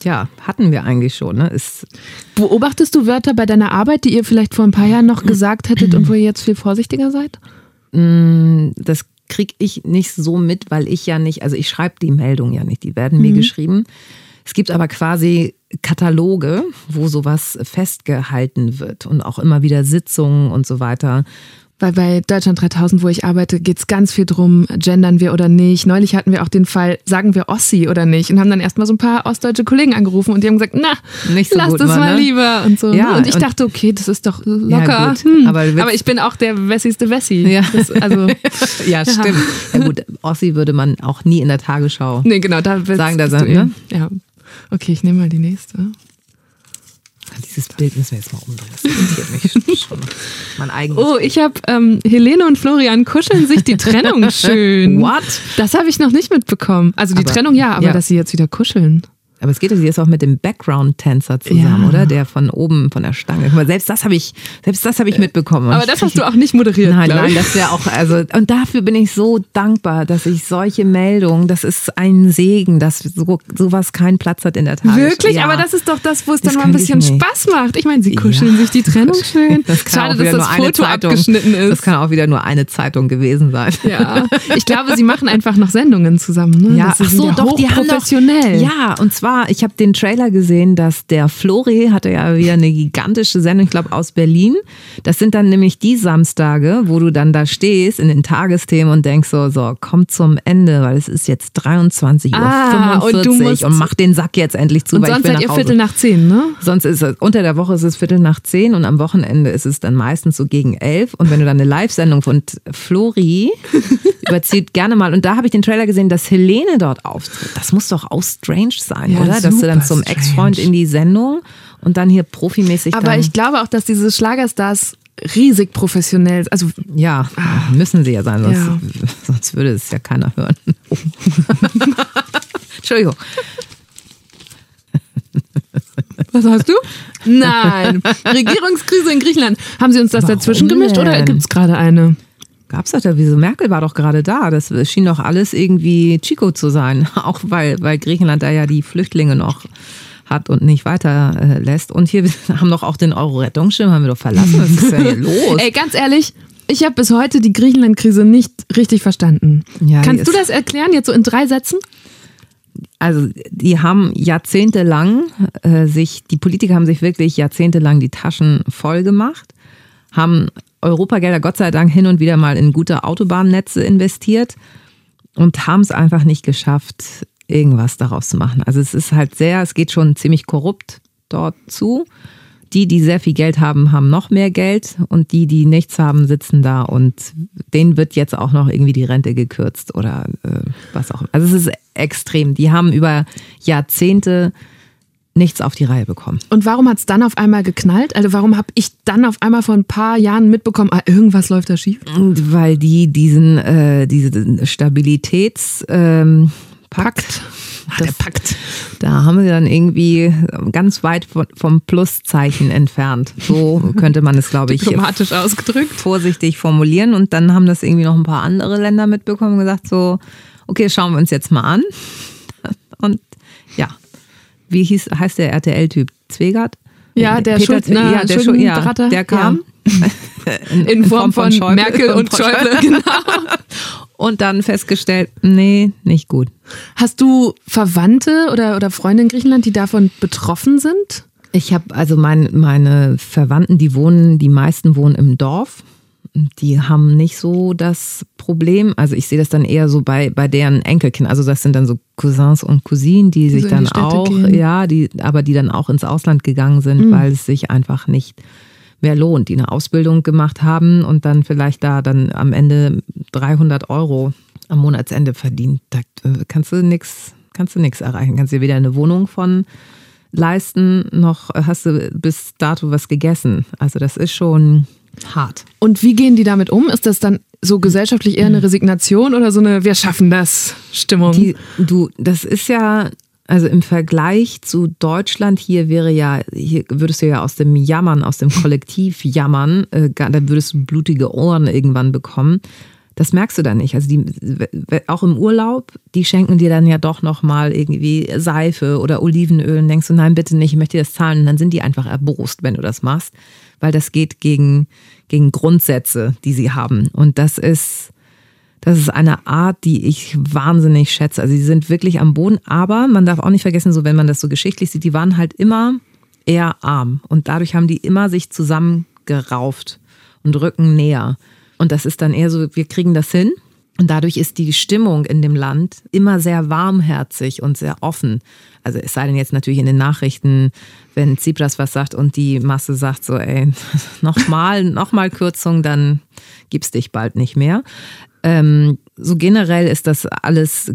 Tja, hatten wir eigentlich schon. Ne? Ist Beobachtest du Wörter bei deiner Arbeit, die ihr vielleicht vor ein paar Jahren noch gesagt hättet und wo ihr jetzt viel vorsichtiger seid? Mm, das kriege ich nicht so mit, weil ich ja nicht, also ich schreibe die Meldung ja nicht, die werden mhm. mir geschrieben. Es gibt aber quasi Kataloge, wo sowas festgehalten wird und auch immer wieder Sitzungen und so weiter. Weil bei Deutschland 3000, wo ich arbeite, geht es ganz viel drum, gendern wir oder nicht. Neulich hatten wir auch den Fall, sagen wir Ossi oder nicht? Und haben dann erstmal so ein paar ostdeutsche Kollegen angerufen und die haben gesagt, na, so lass das mal, ne? lieber und so. Ja, und ich und dachte, okay, das ist doch locker. Ja, hm. aber, aber, ich bin auch der wessigste Wessi. Ja, das, also, ja stimmt. Ja gut, Ossi würde man auch nie in der Tagesschau nee, genau, da sagen. Da sagen, ne? Ja. Okay, ich nehme mal die nächste. Dieses Bild müssen wir jetzt mal umdrehen. Das irritiert mich schon. Mein eigenes Oh, ich habe ähm, Helene und Florian kuscheln sich die Trennung schön. What? Das habe ich noch nicht mitbekommen. Also die Aber- Trennung ja, aber ja. dass sie jetzt wieder kuscheln. Aber es geht jetzt auch mit dem Background-Tänzer zusammen, Ja. oder? Der von oben, von der Stange. Guck mal, Selbst das habe ich, selbst das habe ich mitbekommen. Und Aber das hast du auch nicht moderiert. Nein, nein, das wäre auch, also, und dafür bin ich so dankbar, dass ich solche Meldungen, das ist ein Segen, dass so, sowas keinen Platz hat in der Tagesschau. Wirklich? Ja. Aber das ist doch das, wo es dann mal ein bisschen. Spaß macht. Ich meine, sie kuscheln Ja. sich die Trennung schön. Das Schade, dass das Foto Zeitung, abgeschnitten ist. Das kann auch wieder nur eine Zeitung gewesen sein. ja, ich glaube, sie machen einfach noch Sendungen zusammen. Ne? Ja, Das ach so, ja doch, die haben doch. Ja, und zwar, ich habe den Trailer gesehen, dass der Flori hatte ja wieder eine gigantische Sendung, ich glaube aus Berlin. Das sind dann nämlich die Samstage, wo du dann da stehst in den Tagesthemen und denkst so, so, komm zum Ende, weil es ist jetzt 23.45 Ah, Uhr und und mach den Sack jetzt endlich zu, Und sonst seid ihr Hause. Viertel nach zehn, ne? Sonst ist es, unter der Woche ist es Viertel nach zehn und am Wochenende ist es dann meistens so gegen elf. Und wenn du dann eine Live-Sendung von Flori überzieht gerne mal. Und da habe ich den Trailer gesehen, dass Helene dort auftritt. Das muss doch auch strange sein, Ja, oder? Dass du dann zum. Ex-Freund in die Sendung und dann hier profimäßig Aber ich glaube auch, dass diese Schlagerstars riesig professionell sind. Also ja, müssen sie ja sein, sonst, Ja. sonst würde es ja keiner hören. Oh. Entschuldigung. Was hast du? Nein. Regierungskrise in Griechenland. Haben Sie uns das Warum dazwischen gemischt oder denn? gibt es gerade eine? Gab's doch da, wieso Merkel war doch gerade da. Das schien doch alles irgendwie Chico zu sein. Auch weil, weil Griechenland da ja die Flüchtlinge noch hat und nicht weiter äh, lässt. Und hier wir haben doch auch den Euro-Rettungsschirm, haben wir doch verlassen. Was ist denn hier los? Ey, ganz ehrlich, ich habe bis heute die Griechenland-Krise nicht richtig verstanden. Ja, Kannst du das erklären, jetzt so in drei Sätzen? Also die haben jahrzehntelang äh, sich, die Politiker haben sich wirklich jahrzehntelang die Taschen voll gemacht, haben Europagelder Gott sei Dank hin und wieder mal in gute Autobahnnetze investiert und haben es einfach nicht geschafft, irgendwas daraus zu machen. Also es ist halt sehr, es geht schon ziemlich korrupt dort zu. Die, die sehr viel Geld haben, haben noch mehr Geld und die, die nichts haben, sitzen da und denen wird jetzt auch noch irgendwie die Rente gekürzt oder äh, was auch immer. Also es ist extrem. Die haben über Jahrzehnte nichts auf die Reihe bekommen. Und warum hat es dann auf einmal geknallt? Also warum habe ich dann auf einmal vor ein paar Jahren mitbekommen, ah, irgendwas läuft da schief? Und weil die diesen äh, diesen Stabilitäts ähm, Pakt, Ah, der Pakt. Da haben sie dann irgendwie ganz weit vom Pluszeichen entfernt. So könnte man es, glaube ich, Diplomatisch ausgedrückt. vorsichtig formulieren. Und dann haben das irgendwie noch ein paar andere Länder mitbekommen und gesagt, so, okay, schauen wir uns jetzt mal an. Und ja, wie hieß, heißt der RTL-Typ? Zwegert? Ja, der Peter ja, der Schuld- ja, Schuldenberater. der kam. In, In Form von, Schäuble Merkel und Schäuble, genau. Und dann festgestellt, nee, nicht gut. Hast du Verwandte oder, oder Freunde in Griechenland, die davon betroffen sind? Ich habe also mein, meine Verwandten, die wohnen, die meisten wohnen im Dorf. Die haben nicht so das Problem. Also ich sehe das dann eher so bei, bei deren Enkelkindern. Also das sind dann so Cousins und Cousinen, die sich so die dann Städte auch, gehen. ja, die, aber die dann auch ins Ausland gegangen sind, Mhm. weil es sich einfach nicht mehr lohnt, die eine Ausbildung gemacht haben und dann vielleicht da dann am Ende 300 Euro am Monatsende verdient. Da äh, kannst du nichts, kannst du nichts erreichen. Kannst dir weder eine Wohnung von leisten, noch hast du bis dato was gegessen. Also das ist schon hart. Und wie gehen die damit um? Ist das dann so gesellschaftlich eher eine Resignation oder so eine Wir schaffen das Stimmung? Die, du, das ist ja, also im Vergleich zu Deutschland, hier wäre ja, hier würdest du ja aus dem Jammern, aus dem Kollektiv jammern, äh, da würdest du blutige Ohren irgendwann bekommen. Das merkst du dann nicht. Also die, auch im Urlaub, die schenken dir dann ja doch nochmal irgendwie Seife oder Olivenöl und denkst du, nein, bitte nicht, ich möchte dir das zahlen. Und dann sind die einfach erbost, wenn du das machst, weil das geht gegen, gegen Grundsätze, die sie haben. Und das ist, das ist eine Art, die ich wahnsinnig schätze. Also sie sind wirklich am Boden, aber man darf auch nicht vergessen, so wenn man das so geschichtlich sieht, die waren halt immer eher arm und dadurch haben die immer sich zusammengerauft und rücken näher. Und das ist dann eher so, wir kriegen das hin. Und dadurch ist die Stimmung in dem Land immer sehr warmherzig und sehr offen. Also es sei denn jetzt natürlich in den Nachrichten, wenn Tsipras was sagt und die Masse sagt so, ey, nochmal, nochmal Kürzung, dann gibt's dich bald nicht mehr. ähm, so generell ist das alles,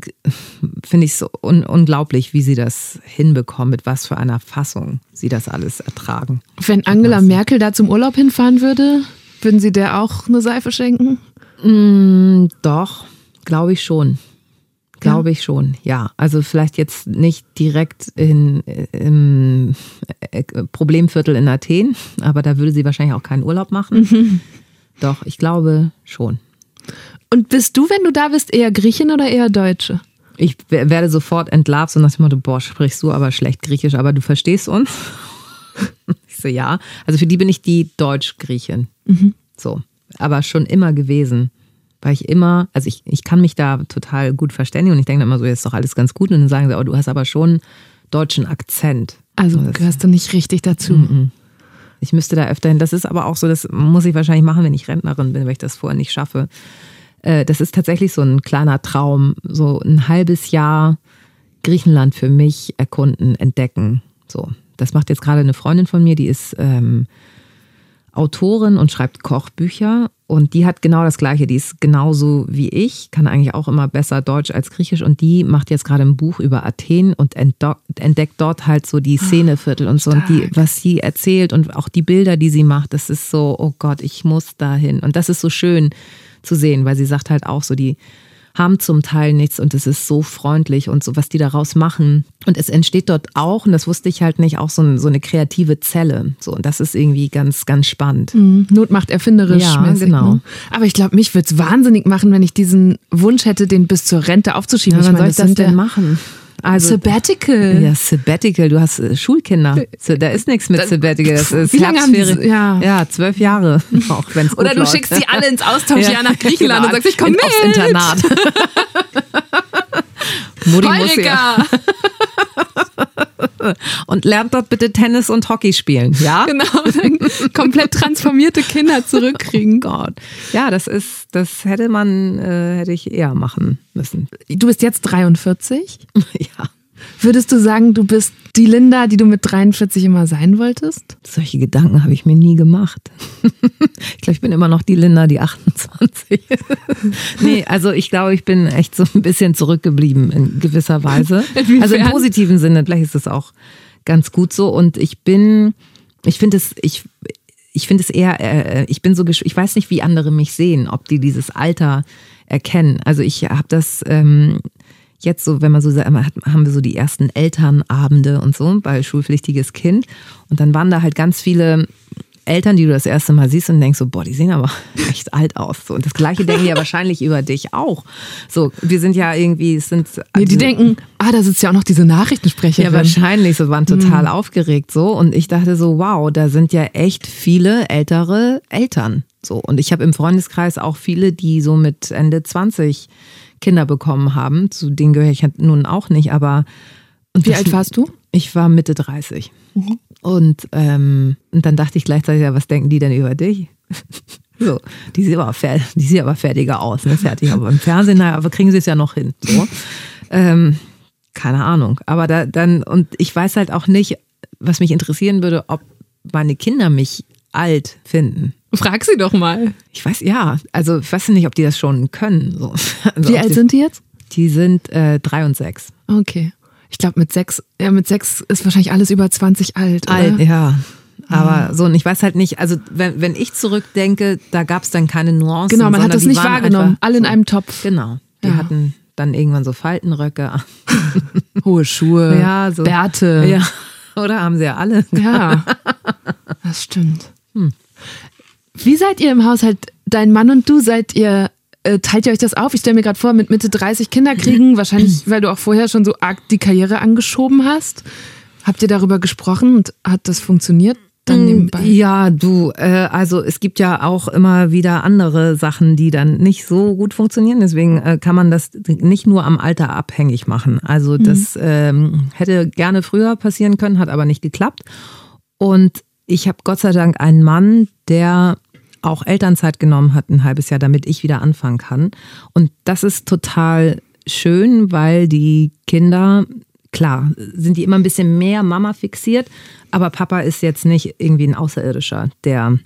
finde ich so un unglaublich, wie sie das hinbekommen, mit was für einer Fassung sie das alles ertragen. Wenn Angela Merkel da zum Urlaub hinfahren würde, würden Sie der auch eine Seife schenken? Mm, doch, glaube ich schon. Glaube ich schon, ja. Also vielleicht jetzt nicht direkt in, im äh, Problemviertel in Athen, aber da würde sie wahrscheinlich auch keinen Urlaub machen. Mhm. Doch, ich glaube schon. Und bist du, wenn du da bist, eher Griechin oder eher Deutsche? Ich werde sofort entlarvt, so nach dem Motto, boah, sprichst du aber schlecht Griechisch, aber du verstehst uns. ich so, ja. Also für die bin ich die Deutsch-Griechin. Mhm. So. Aber schon immer gewesen. Weil ich immer, also ich, ich kann mich da total gut verständigen und ich denke immer so, jetzt ist doch alles ganz gut. Und dann sagen sie, oh, du hast aber schon deutschen Akzent. Also gehörst du nicht richtig dazu. Mm -mm. Ich müsste da öfter hin. Das ist aber auch so, das muss ich wahrscheinlich machen, wenn ich Rentnerin bin, weil ich das vorher nicht schaffe. Äh, das ist tatsächlich so ein kleiner Traum, so ein halbes Jahr Griechenland für mich erkunden, entdecken. So, das macht jetzt gerade eine Freundin von mir, die ist ähm, Autorin und schreibt Kochbücher und die hat genau das Gleiche. Die ist genauso wie ich, kann eigentlich auch immer besser Deutsch als Griechisch. Und die macht jetzt gerade ein Buch über Athen und entdeckt dort halt so die ah, Szeneviertel und so. Stark. Und die, was sie erzählt und auch die Bilder, die sie macht, das ist so, oh Gott, ich muss dahin. Und das ist so schön zu sehen, weil sie sagt halt auch so, die haben zum Teil nichts und es ist so freundlich und so, was die daraus machen. Und es entsteht dort auch, und das wusste ich halt nicht, auch so, ein, so eine kreative Zelle. So, und das ist irgendwie ganz, ganz spannend. Mhm. Not macht erfinderisch. Ja, mäßig, genau. Ne? Aber ich glaube, mich würde es wahnsinnig machen, wenn ich diesen Wunsch hätte, den bis zur Rente aufzuschieben. Ja, wann soll ich das denn machen? Also, Sabbatical. Ja, Sabbatical. Du hast äh, Schulkinder. Da ist nichts mit Sabbatical. Das ist Wie lange haben die, ja. ja, zwölf Jahre. Auch wenn's Oder du läuft. schickst sie alle ins Austauschjahr nach Griechenland genau. und sagst, ich komme mit. Aufs Internat. Mutti muss ja. und lernt dort bitte Tennis und Hockey spielen, ja? Genau, komplett transformierte Kinder zurückkriegen. Oh Gott. Ja, das ist, das hätte man, äh, hätte ich eher machen müssen. Du bist jetzt 43? ja. Würdest du sagen, du bist die Linda, die du mit 43 immer sein wolltest? Solche Gedanken habe ich mir nie gemacht. ich glaube, ich bin immer noch die Linda, die 28. nee, also ich glaube, ich bin echt so ein bisschen zurückgeblieben in gewisser Weise. Inwiefern? Also im positiven Sinne, vielleicht ist es auch ganz gut so. Und ich bin, ich finde es, ich, ich finde es eher, äh, ich bin so, ich weiß nicht, wie andere mich sehen, ob die dieses Alter erkennen. Also ich habe das ähm, jetzt so, wenn man so sagt, haben wir so die ersten Elternabende und so bei schulpflichtiges Kind. Und dann waren da halt ganz viele Eltern, die du das erste Mal siehst und denkst so, boah, die sehen aber echt alt aus. So, und das Gleiche denken die ja wahrscheinlich über dich auch. So, wir sind ja irgendwie, es sind. Nee, die also denken, ah, da sitzt ja auch noch diese Nachrichtensprecherin. Ja, wahrscheinlich, so waren total mhm. aufgeregt so. Und ich dachte so, wow, da sind ja echt viele ältere Eltern. So. Und ich habe im Freundeskreis auch viele, die so mit Ende 20 Kinder bekommen haben. Zu denen gehöre ich nun auch nicht, aber. Wie alt warst du? Ich war Mitte 30. Mhm. Und, ähm, und dann dachte ich gleichzeitig, ja, was denken die denn über dich? so, die sieht aber, die sieht aber fertiger aus, ne? Fertig. Aber im Fernsehen, naja, aber kriegen sie es ja noch hin. So. Ähm, keine Ahnung. Aber da, dann, und ich weiß halt auch nicht, was mich interessieren würde, ob meine Kinder mich alt finden. Frag sie doch mal. Ich weiß, ja. Also ich weiß nicht, ob die das schon können. So. Also, Wie alt sind die jetzt? Die sind äh, drei und sechs. Okay. Ich glaube, mit sechs, ja, mit sechs ist wahrscheinlich alles über 20 alt. Oder? Alt, ja. Aber so, und ich weiß halt nicht, also wenn, wenn ich zurückdenke, da gab es dann keine Nuancen. Genau, man hat das nicht wahrgenommen. Alle in einem Topf. Genau. Die ja. hatten dann irgendwann so Faltenröcke. Hohe Schuhe, ja, so. Bärte. Ja. Oder haben sie ja alle. Ja, das stimmt. Hm. Wie seid ihr im Haushalt? Dein Mann und du seid ihr, äh, teilt ihr euch das auf? Ich stelle mir gerade vor, mit Mitte 30 Kinder kriegen, wahrscheinlich, weil du auch vorher schon so arg die Karriere angeschoben hast. Habt ihr darüber gesprochen und hat das funktioniert? Dann mm, nebenbei? Ja, du, äh, also es gibt ja auch immer wieder andere Sachen, die dann nicht so gut funktionieren. Deswegen äh, kann man das nicht nur am Alter abhängig machen. Also mhm. das ähm, hätte gerne früher passieren können, hat aber nicht geklappt. Und ich habe Gott sei Dank einen Mann, der auch Elternzeit genommen hat, ein halbes Jahr, damit ich wieder anfangen kann. Und das ist total schön, weil die Kinder, klar, sind die immer ein bisschen mehr Mama fixiert, aber Papa ist jetzt nicht irgendwie ein Außerirdischer, der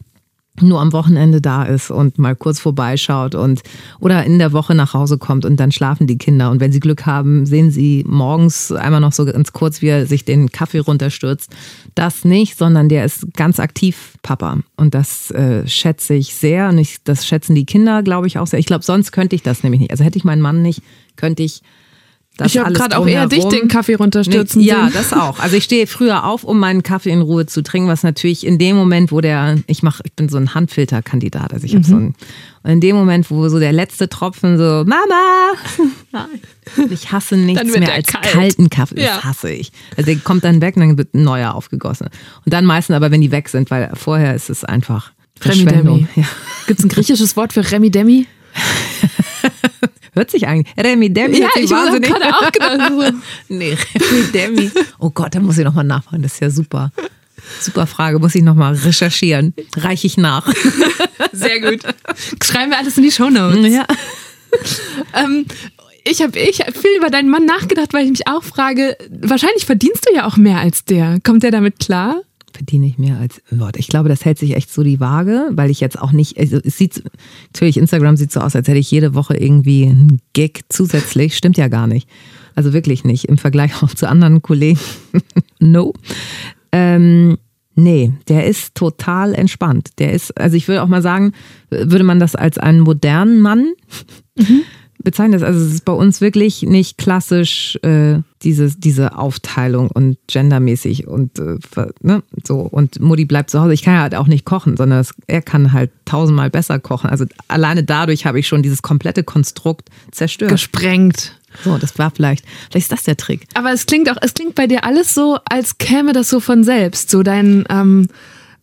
nur am Wochenende da ist und mal kurz vorbeischaut und oder in der Woche nach Hause kommt und dann schlafen die Kinder. Und wenn sie Glück haben, sehen sie morgens einmal noch so ganz kurz, wie er sich den Kaffee runterstürzt. Das nicht, sondern der ist ganz aktiv Papa. Und das äh, schätze ich sehr. Und ich, das schätzen die Kinder, glaube ich, auch sehr. Ich glaube, sonst könnte ich das nämlich nicht. Also hätte ich meinen Mann nicht, könnte ich ich habe gerade auch eher dich den Kaffee runterstürzen nee, Ja, das auch. Also ich stehe früher auf, um meinen Kaffee in Ruhe zu trinken, was natürlich in dem Moment, wo der, ich mache, ich bin so ein Handfilterkandidat, also ich habe mhm. so ein, und in dem Moment, wo so der letzte Tropfen so, Mama, ich hasse nichts mehr als kalt. kalten Kaffee, das ja. hasse ich. Also der kommt dann weg und dann wird ein neuer aufgegossen. Und dann meistens aber, wenn die weg sind, weil vorher ist es einfach Verschwendung. Ja. Gibt es ein griechisches Wort für Remi Demi? Hört sich eigentlich. Remi Demi. Ja, ich habe gerade auch gedacht. nee, Remi Demi. Oh Gott, da muss ich nochmal nachfragen. Das ist ja super. Super Frage, muss ich nochmal recherchieren. Reiche ich nach. Sehr gut. Schreiben wir alles in die Shownotes. Ja. ähm, ich habe ich hab viel über deinen Mann nachgedacht, weil ich mich auch frage, wahrscheinlich verdienst du ja auch mehr als der. Kommt der damit klar? Verdiene ich mehr als Wort. Ich glaube, das hält sich echt so die Waage, weil ich jetzt auch nicht, also es sieht, natürlich, Instagram sieht so aus, als hätte ich jede Woche irgendwie einen Gig zusätzlich. Stimmt ja gar nicht. Also wirklich nicht. Im Vergleich auch zu anderen Kollegen. no. Ähm, nee, der ist total entspannt. Der ist, also ich würde auch mal sagen, würde man das als einen modernen Mann mhm bezeichnet. Also es ist bei uns wirklich nicht klassisch äh, diese, diese Aufteilung und gendermäßig und äh, ne, so. Und Mutti bleibt zu Hause. Ich kann ja halt auch nicht kochen, sondern es, er kann halt tausendmal besser kochen. Also alleine dadurch habe ich schon dieses komplette Konstrukt zerstört. Gesprengt. So, das war vielleicht, vielleicht ist das der Trick. Aber es klingt auch, es klingt bei dir alles so, als käme das so von selbst. So dein ähm,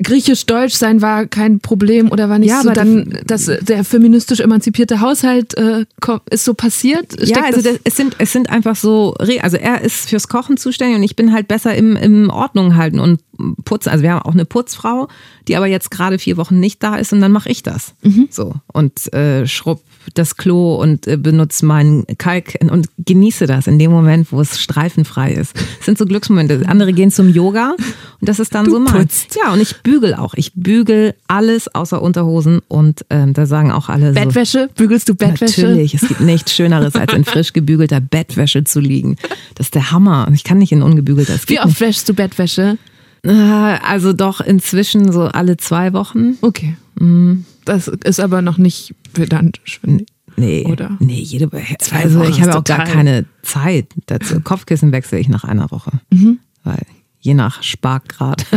Griechisch-Deutsch sein war kein Problem oder war nicht ja, so dann, dass der feministisch emanzipierte Haushalt äh, ist so passiert? Steckt ja, also das, es, sind, es sind einfach so, also er ist fürs Kochen zuständig und ich bin halt besser im, im Ordnung halten und putzen. Also wir haben auch eine Putzfrau, die aber jetzt gerade vier Wochen nicht da ist und dann mache ich das. Mhm. So und äh, schrubb das Klo und äh, benutze meinen Kalk und genieße das in dem Moment, wo es streifenfrei ist. Das sind so Glücksmomente. Andere gehen zum Yoga und das ist dann du so mein. Ja, und ich bügel auch. Ich bügel alles außer Unterhosen und ähm, da sagen auch alle Bettwäsche? So, Bügelst du Bettwäsche? Natürlich, es gibt nichts Schöneres, als in frisch gebügelter Bettwäsche zu liegen. Das ist der Hammer. Ich kann nicht in ungebügelter. Wie oft wäschst du Bettwäsche? Äh, also doch inzwischen so alle zwei Wochen. Okay. Mhm. Das ist aber noch nicht pedantisch, finde ich. Nee, oder? Nee, jede Zwei Also ich habe auch gar keine Zeit dazu. Kopfkissen wechsle ich nach einer Woche. Mhm. Weil je nach Sparkgrad.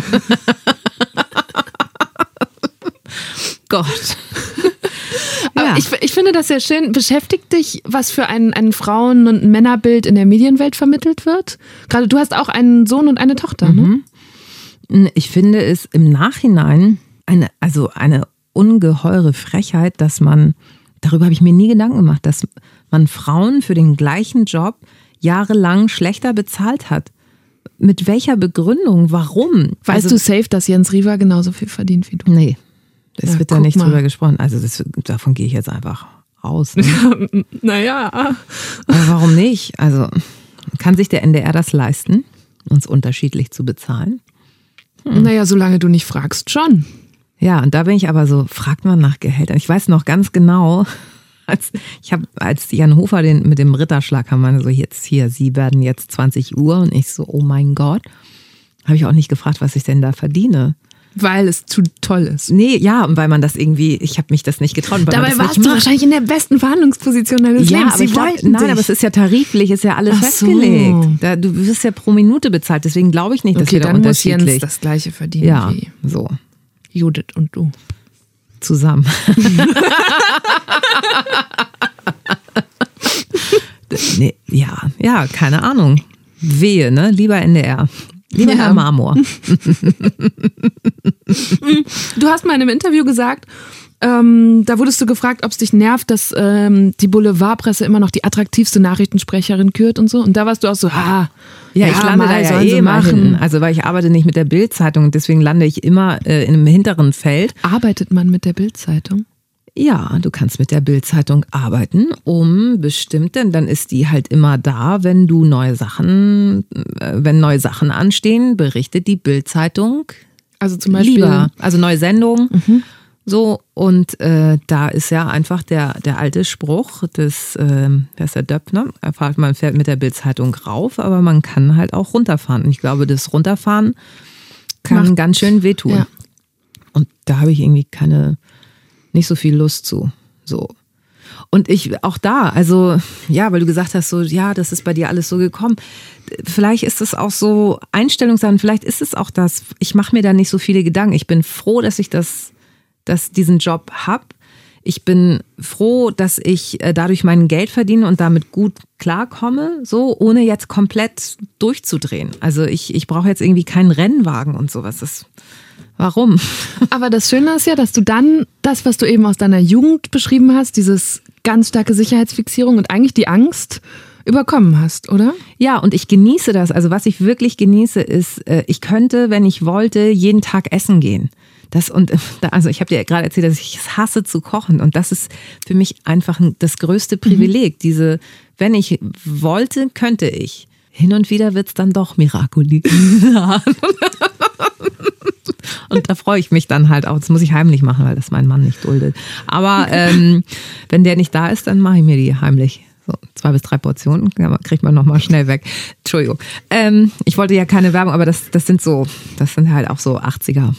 Gott. ja. ich, ich finde das sehr schön. Beschäftigt dich, was für ein, ein Frauen- und Männerbild in der Medienwelt vermittelt wird? Gerade du hast auch einen Sohn und eine Tochter, ne? mhm. ne? Ich finde es im Nachhinein eine, also eine ungeheure Frechheit, dass man, darüber habe ich mir nie Gedanken gemacht, dass man Frauen für den gleichen Job jahrelang schlechter bezahlt hat. Mit welcher Begründung? Warum? Weißt also, du safe, dass Jens Riva genauso viel verdient wie du? Nee, es ja, wird da nicht mal. drüber gesprochen. Also das, davon gehe ich jetzt einfach aus. Ne? naja. Aber warum nicht? Also kann sich der NDR das leisten, uns unterschiedlich zu bezahlen? Hm. Naja, solange du nicht fragst, schon. Ja, und da bin ich aber so, fragt man nach Gehältern. Ich weiß noch ganz genau, als ich habe, als Jan Hofer den mit dem Ritterschlag kam, meine so jetzt hier, Sie werden jetzt 20 Uhr und ich so, oh mein Gott, habe ich auch nicht gefragt, was ich denn da verdiene. Weil es zu toll ist. Nee, ja, und weil man das irgendwie, ich habe mich das nicht getraut. Dabei warst du wahrscheinlich in der besten Verhandlungsposition deines ja, Lebens. Sie aber wollten nein, dich. aber es ist ja tariflich, ist ja alles Ach festgelegt. So. Da, du wirst ja pro Minute bezahlt, deswegen glaube ich nicht, dass okay, wir da dann unterschiedlich. Muss Jens das gleiche verdienen ja, wie so. Judith und du. Zusammen. nee, ja, ja, keine Ahnung. Wehe, ne? Lieber NDR. Lieber ja. Herr Marmor. du hast mal in einem Interview gesagt, ähm, da wurdest du gefragt, ob es dich nervt, dass ähm, die Boulevardpresse immer noch die attraktivste Nachrichtensprecherin kürt und so. Und da warst du auch so, ha, ja, ja ich lande da ja eh machen. Also weil ich arbeite nicht mit der Bildzeitung, deswegen lande ich immer äh, in einem hinteren Feld. Arbeitet man mit der Bildzeitung? Ja, du kannst mit der Bildzeitung arbeiten, um bestimmte, dann ist die halt immer da, wenn du neue Sachen, äh, wenn neue Sachen anstehen, berichtet die Bildzeitung. Also zum Beispiel. Lieber. Also neue Sendungen. Mhm So, und äh, da ist ja einfach der, der alte Spruch des, äh, wer ist der Döpfner? Er fragt, man fährt mit der Bildzeitung rauf, aber man kann halt auch runterfahren. Und ich glaube, das Runterfahren kann Macht, ganz schön wehtun. Ja. Und da habe ich irgendwie keine, nicht so viel Lust zu. So. Und ich auch da, also ja, weil du gesagt hast, so ja, das ist bei dir alles so gekommen. Vielleicht ist es auch so Einstellungssachen, vielleicht ist es auch das. Ich mache mir da nicht so viele Gedanken. Ich bin froh, dass ich das dass diesen Job habe. Ich bin froh, dass ich äh, dadurch mein Geld verdiene und damit gut klarkomme, so ohne jetzt komplett durchzudrehen. Also ich, ich brauche jetzt irgendwie keinen Rennwagen und sowas. Das, warum? Aber das Schöne ist ja, dass du dann das, was du eben aus deiner Jugend beschrieben hast, dieses ganz starke Sicherheitsfixierung und eigentlich die Angst überkommen hast, oder? Ja, und ich genieße das. Also was ich wirklich genieße, ist, äh, ich könnte, wenn ich wollte, jeden Tag essen gehen. Das und also ich habe dir gerade erzählt, dass ich es hasse zu kochen und das ist für mich einfach das größte mhm. Privileg. Mhm. Diese, wenn ich wollte, könnte ich. Hin und wieder wird es dann doch Miracoli. und da freue ich mich dann halt auch. Das muss ich heimlich machen, weil das mein Mann nicht duldet. Aber ähm, wenn der nicht da ist, dann mache ich mir die heimlich. So, zwei bis drei Portionen kriegt man nochmal schnell weg. Entschuldigung. Ähm, ich wollte ja keine Werbung, aber das, das sind so, das sind halt auch so 80er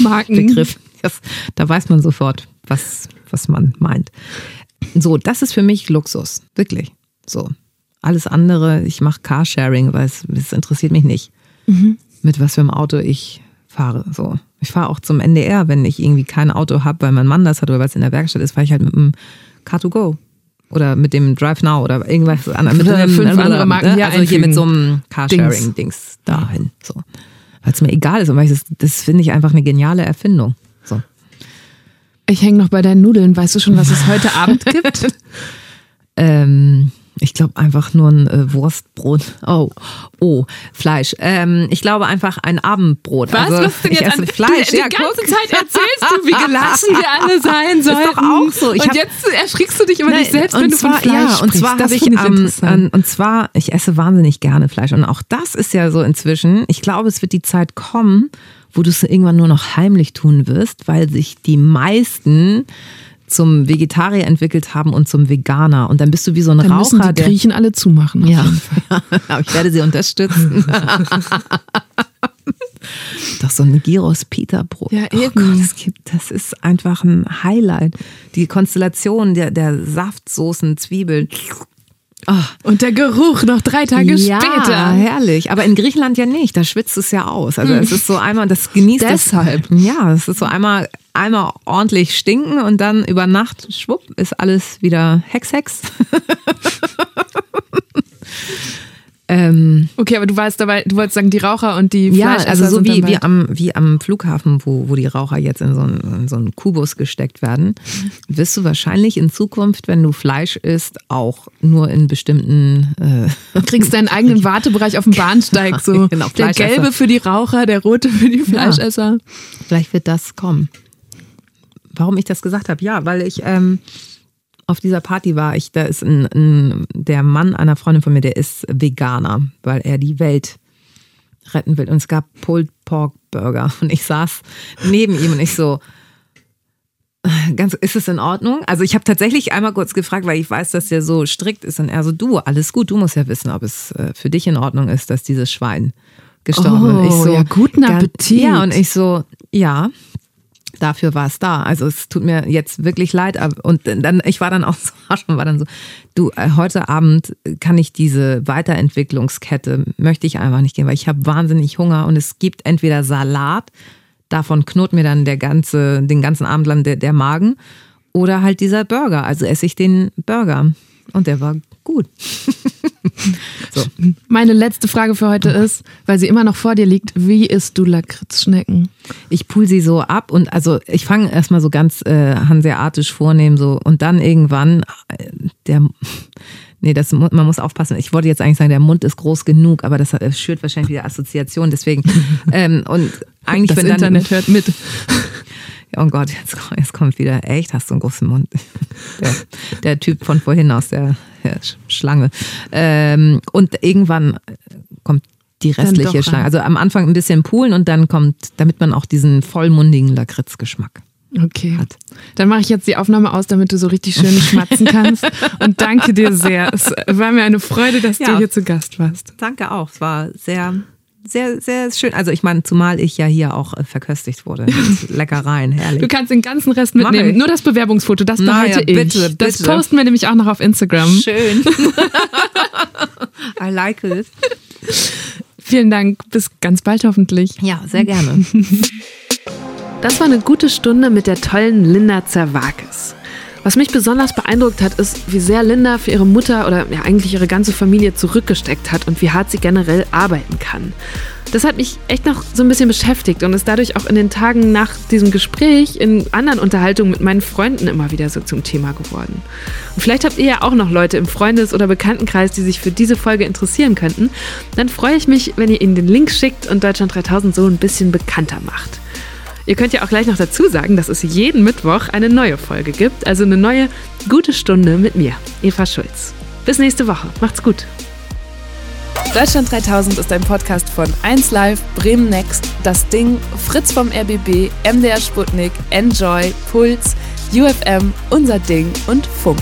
Marken. Begriff. Das, da weiß man sofort, was, was man meint. So, das ist für mich Luxus. Wirklich. So. Alles andere, ich mache Carsharing, weil es, es interessiert mich nicht, mhm. mit was für einem Auto ich fahre. So. Ich fahre auch zum NDR, wenn ich irgendwie kein Auto habe, weil mein Mann das hat oder weil es in der Werkstatt ist, fahre ich halt mit dem Car2Go. Oder mit dem Drive Now oder irgendwas anderes. Mit einem, fünf andere Marken ne? Also hier mit so einem Carsharing-Dings dahin. So weil es mir egal ist und weil ich das, das finde ich einfach eine geniale Erfindung. So. Ich hänge noch bei deinen Nudeln. Weißt du schon, was es heute Abend gibt? ähm, ich glaube einfach nur ein äh, Wurstbrot. Oh, oh, Fleisch. Ähm, ich glaube einfach ein Abendbrot. Was? Also, Was denn ich jetzt esse an, Fleisch. Du, ja, die ganze guck. Zeit erzählst du, wie gelassen wir alle sein sollen. Ist doch auch so. Ich und hab, jetzt erschrickst du dich über dich selbst, wenn zwar, du von Fleisch ja, und zwar habe ich, ähm, ähm, und zwar, ich esse wahnsinnig gerne Fleisch. Und auch das ist ja so inzwischen, ich glaube, es wird die Zeit kommen, wo du es irgendwann nur noch heimlich tun wirst, weil sich die meisten zum Vegetarier entwickelt haben und zum Veganer. Und dann bist du wie so ein dann Raucher. Müssen die Griechen alle zumachen. Ja, aber ich werde sie unterstützen. Doch so ein Gyros Peter Brot. Ja, oh Gott, das, gibt, das ist einfach ein Highlight. Die Konstellation der, der Saftsoßen, Zwiebeln. Oh. Und der Geruch noch drei Tage ja, später. herrlich. Aber in Griechenland ja nicht. Da schwitzt es ja aus. Also es ist so einmal, das genießt Deshalb. Es, ja, es ist so einmal, einmal ordentlich stinken und dann über Nacht, schwupp, ist alles wieder Hex, Hex. Ähm, okay, aber du warst dabei, du wolltest sagen, die Raucher und die Ja, also so wie, wie, am, wie am Flughafen, wo, wo die Raucher jetzt in so, einen, in so einen Kubus gesteckt werden, wirst du wahrscheinlich in Zukunft, wenn du Fleisch isst, auch nur in bestimmten. Äh, du kriegst deinen eigenen Wartebereich auf dem Bahnsteig. So. genau, der gelbe für die Raucher, der rote für die Fleischesser. Ja, vielleicht wird das kommen. Warum ich das gesagt habe? Ja, weil ich. Ähm, auf dieser Party war ich, da ist ein, ein, der Mann einer Freundin von mir, der ist Veganer, weil er die Welt retten will. Und es gab Pulled Pork Burger und ich saß neben ihm und ich so, ganz, ist es in Ordnung? Also ich habe tatsächlich einmal kurz gefragt, weil ich weiß, dass der so strikt ist und er so, du, alles gut, du musst ja wissen, ob es äh, für dich in Ordnung ist, dass dieses Schwein gestorben ist. Oh, ich so, ja, guten Appetit. ja, und ich so, ja, dafür war es da. Also es tut mir jetzt wirklich leid. Und dann, ich war dann auch so, war dann so, du, äh, heute Abend kann ich diese Weiterentwicklungskette, möchte ich einfach nicht gehen, weil ich habe wahnsinnig Hunger und es gibt entweder Salat, davon knurrt mir dann der ganze, den ganzen Abend lang der, der Magen, oder halt dieser Burger. Also esse ich den Burger. Und der war gut. so. Meine letzte Frage für heute ist, weil sie immer noch vor dir liegt, wie isst du Lakritzschnecken? Ich pull sie so ab und also ich fange erstmal so ganz äh, hanseatisch vornehmen so und dann irgendwann äh, der Nee, das, man muss aufpassen. Ich wollte jetzt eigentlich sagen, der Mund ist groß genug, aber das, schürt wahrscheinlich wieder Assoziationen. Deswegen ähm, und eigentlich das wenn Internet hört mit. Oh Gott, jetzt, jetzt kommt wieder, echt, hast du einen großen Mund. Der, der Typ von vorhin aus der, der Schlange. Ähm, und irgendwann kommt die restliche Schlange. Also am Anfang ein bisschen poolen und dann kommt, damit man auch diesen vollmundigen Lakritzgeschmack Okay. Hat. Dann mache ich jetzt die Aufnahme aus, damit du so richtig schön schmatzen kannst. Und danke dir sehr. Es war mir eine Freude, dass ja, du hier zu Gast warst. Danke auch. Es war sehr, sehr, sehr schön. Also ich meine, zumal ich ja hier auch äh, verköstigt wurde. Leckereien, herrlich. Du kannst den ganzen Rest mitnehmen. Nur das Bewerbungsfoto, das behalte naja, ich. Bitte, das posten wir nämlich auch noch auf Instagram. Schön. I like it. Vielen Dank. Bis ganz bald hoffentlich. Ja, sehr gerne. Das war eine gute Stunde mit der tollen Linda Zerwakis. Was mich besonders beeindruckt hat, ist, wie sehr Linda für ihre Mutter oder ja eigentlich ihre ganze Familie zurückgesteckt hat und wie hart sie generell arbeiten kann. Das hat mich echt noch so ein bisschen beschäftigt und ist dadurch auch in den Tagen nach diesem Gespräch in anderen Unterhaltungen mit meinen Freunden immer wieder so zum Thema geworden. Und vielleicht habt ihr ja auch noch Leute im Freundes- oder Bekanntenkreis, die sich für diese Folge interessieren könnten. Dann freue ich mich, wenn ihr ihnen den Link schickt und Deutschland 3000 so ein bisschen bekannter macht. Ihr könnt ja auch gleich noch dazu sagen, dass es jeden Mittwoch eine neue Folge gibt, also eine neue gute Stunde mit mir, Eva Schulz. Bis nächste Woche. Macht's gut. Deutschland 3000 ist ein Podcast von 1Live, Bremen Next, Das Ding, Fritz vom RBB, MDR Sputnik, Enjoy, Puls, UFM, Unser Ding und Funk.